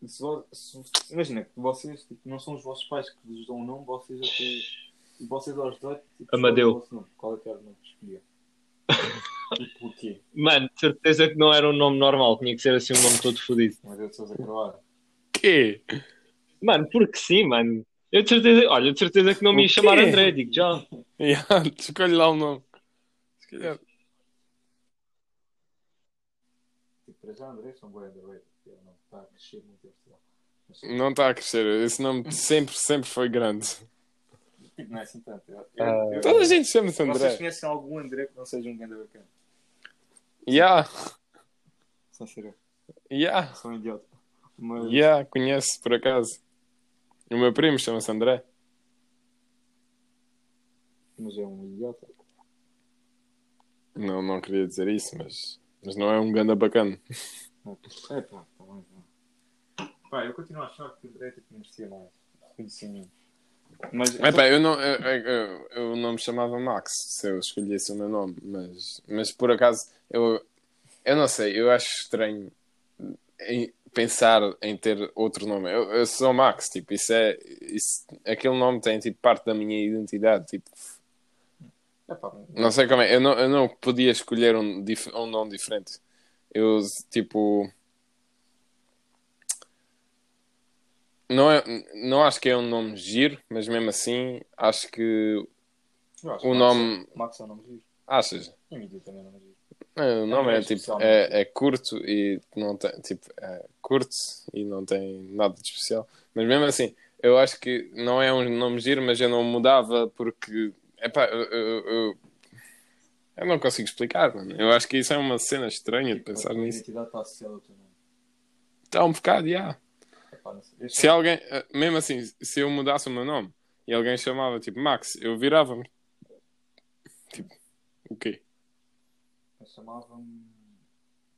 Se vo- se- imagina que vocês tipo, não são os vossos pais que vos dão o nome, vocês até. Vocês aos 18 tipo, Amadeu. Qual é que era o nome que e porquê? Mano, de certeza que não era um nome normal, tinha que ser assim um nome todo fodido. Amadeu de Sousa Carvalho. Que? Mano, porque sim, mano. Eu de certeza, olha, de certeza que não me ia quê? chamar André, digo já. Yeah, escolhe lá o nome. Se calhar- Tipo, para já André são Não está a crescer muito. Mas, Não está a crescer. Esse nome sempre, sempre foi grande. Não é assim tanto. Eu, Ah. eu, eu, Toda a gente chama-se Vocês André. conhecem algum André que não seja um grande bacana? Yeah, Sem ser yeah, sou um idiota. Mas, yeah, conheço por acaso. O meu primo chama-se André. mas é um idiota. Não, não queria dizer isso, mas, mas não é um ganda bacana. É pá, tá bem. Pá. pá, eu continuo a achar que o André tipo, merecia mais reconhecimento. Mas, Epá, eu, não, eu, eu, eu não me chamava Max se eu escolhesse o meu nome, mas, mas por acaso eu, eu não sei, eu acho estranho em pensar em ter outro nome. Eu, eu sou Max, tipo, isso é isso, aquele nome tem tipo parte da minha identidade, tipo, é pá, não sei como é, eu não, eu não podia escolher um, um nome diferente. Eu tipo não, é, não acho que é um nome giro, mas mesmo assim acho que acho o que nome- Max, Max é um nome giro. Achas? Também é giro. É, O nome É é, mais tipo, é, é curto e não tem, tipo, é curto e não tem nada de especial. Mas mesmo assim, eu acho que não é um nome giro, mas eu não mudava porque, epá, eu, eu, eu, eu não consigo explicar, mano. Eu acho que isso é uma cena estranha de pensar A tua nisso. identidade está associada ao teu nome. Está um bocado, já. Eu Se alguém, eh, mesmo assim, se eu mudasse o meu nome e alguém chamava tipo Max, eu virava-me. Tipo, o quê? Eu chamava-me.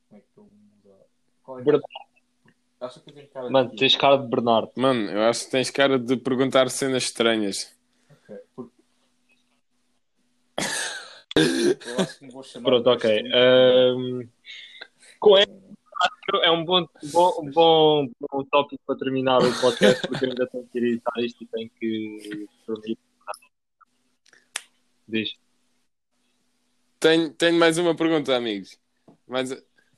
Como é que eu vou mudar? Qual é que Bernardo. Acho que eu tenho cara Mano, de. tens cara de Bernardo. Mano, eu acho que tens cara de perguntar cenas estranhas. Ok, porque- Eu acho que me vou chamar. Pronto, ok. Ahm, com esse, é um bom, bom, bom, bom tópico para terminar o podcast, porque eu ainda tenho que editar isto e tenho que dormir. Diz. Tenho, tenho mais uma pergunta, amigos. Mas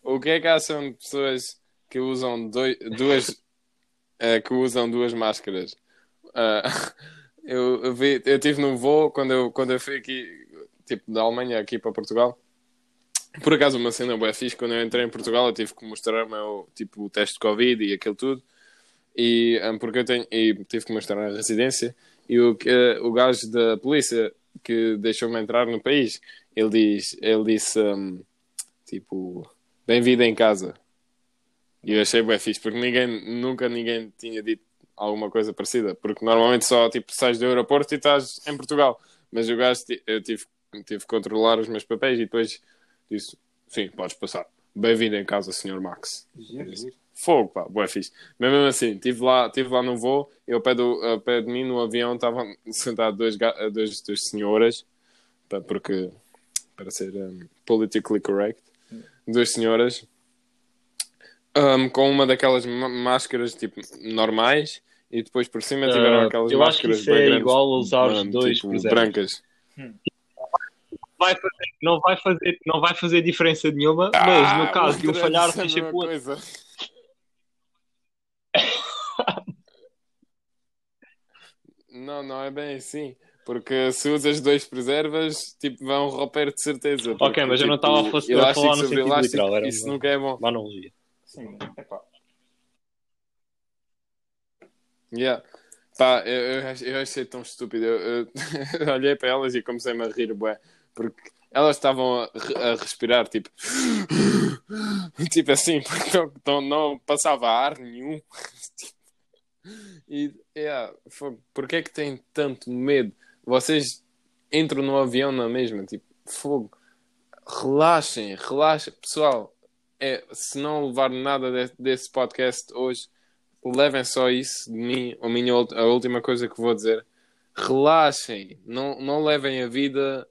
o que é que acham de pessoas que usam doi- duas eh, que usam duas máscaras? Ah, eu, vi, eu tive no voo quando eu, quando eu fui aqui, tipo, da Alemanha aqui para Portugal. Por acaso, uma cena boa fixe, quando eu entrei em Portugal, eu tive que mostrar o meu, tipo, o teste de Covid e aquilo tudo. E, ah, porque eu tenho, e tive que mostrar a residência. E o, que, o gajo da polícia que deixou-me entrar no país, ele, diz, ele disse, hum, tipo, bem-vindo em casa. E eu achei bem fixe, porque ninguém, nunca ninguém tinha dito alguma coisa parecida. Porque normalmente só, tipo, sais do aeroporto e estás em Portugal. Mas o gajo, eu tive, tive que controlar os meus papéis e depois disse, sim, podes passar. Bem-vindo em casa, Sr. Max. Giro. Fogo, pá, boa fixe. Mas mesmo assim, estive lá, estive lá no voo e ao pé, do, ao pé de mim, no avião, estavam sentados dois, dois, duas senhoras, pá, porque, para ser um, politically correct, duas senhoras, um, com uma daquelas máscaras, tipo, normais, e depois por cima tiveram Ah, aquelas eu acho que máscaras isso é bem grandes, igual a usar os dois tipo, brancas. Vai fazer- não, vai fazer, não vai fazer diferença nenhuma, mas no Ah, caso de um outra falhar, vez a tens sempre mesma o outro. coisa. Não, não é bem assim. Porque se usas dois preservas, tipo, vão romper de certeza. Porque, Ok, mas eu não tipo, estava a fa- a falar no sentido elástico, literal, era Isso uma- nunca é bom. Uma analogia. Sim, epá. Yeah. Pá, eu, eu, eu achei tão estúpido. Eu, eu- eu olhei para elas e comecei-me a rir, bué. Porque elas estavam a, a respirar, tipo... tipo assim, porque não, não, passava ar nenhum. E, fogo, porquê é que têm tanto medo? Vocês entram no avião na mesma, tipo, fogo. Relaxem, relaxem. Pessoal, é, se não levar nada de- desse podcast hoje, levem só isso de mim, a, minha, a última coisa que vou dizer. Relaxem, não, não levem a vida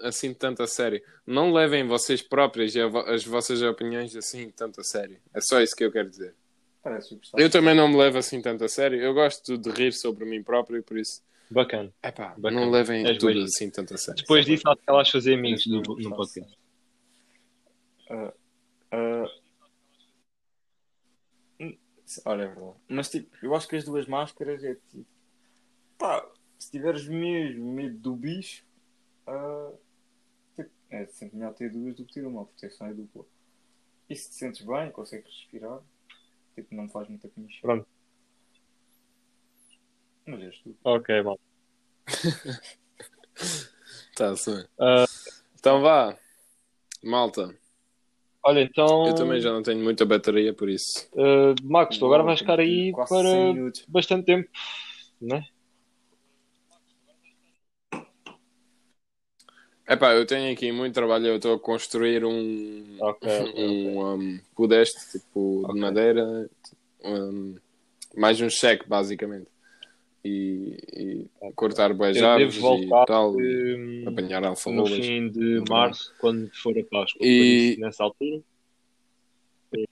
assim tanto a sério. Não levem vocês próprias e as vossas opiniões assim tanto a sério. É só isso que eu quero dizer. Eu também não me levo assim tanto a sério. Eu gosto de rir sobre mim próprio, por isso. Bacana. Epá, Bacana. não levem tudo bem. assim tanto a sério. Depois disso, acho que elas fazer amigos no gostaste. podcast. Ah, hum, olha, é verdade. Mas tipo, eu acho que as duas máscaras é tipo. Pá, se tiveres mesmo medo do bicho, tipo, é sempre melhor ter duas do que ter uma, a proteção é dupla. E se te sentes bem, consegues respirar, tipo, não faz muita comichão. Pronto. Mas és tu. Ok, bom. Tá, sim. Ah, Então vá, malta. olha, então. Eu também já não tenho muita bateria, por isso. ah, Max, tu agora vais ficar aí para 100 minutos. bastante tempo, né? Epá, eu tenho aqui muito trabalho. Eu estou a construir um, Ok, ok, um, um podeste, tipo, Ok. de madeira. um, mais um cheque, basicamente. E, e cortar boas Eu árvores devo e voltar tal. hum, apanhar no alfarrobas. fim de março, quando for a Páscoa. E- isso, nessa altura.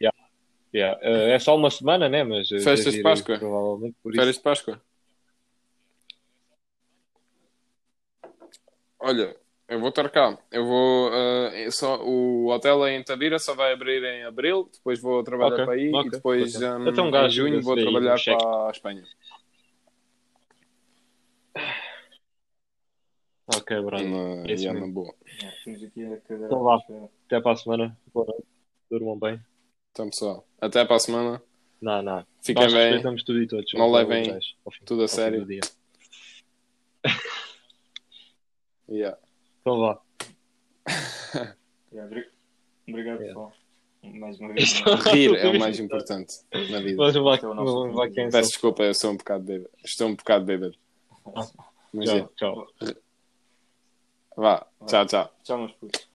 Yeah. Yeah. Ah, é só uma semana, né? Mas ah, Festas de Páscoa? Provavelmente por Férias isso. de Páscoa. Olha, eu vou estar cá. Eu vou. eh, só, o hotel em Tavira só vai abrir em abril. Depois vou trabalhar Ok, para aí. ok, e depois ok. hum, Então, um em gajo junho vou trabalhar para a Espanha. Ok. Brado. Na, É yeah, na boa. Yeah, temos aqui a cadeira. Então vá. Até para a semana. Boa noite. Durmam bem. Então, pessoal, até para a semana. Não, não. Fiquem Nós bem. tudo e todos. Não levem tudo a sério. Yeah. Então vá. Obrigado, Yeah. pessoal. Mais uma vez. Isto- Rir é o mais importante na vida. Mas vai, Este é o nosso vai, Peço desculpa, eu sou um bocado bêbado. Estou um bocado bêbado. Mas é. Tchau, tchau. Vá, tchau, tchau. Tchau, meus putos.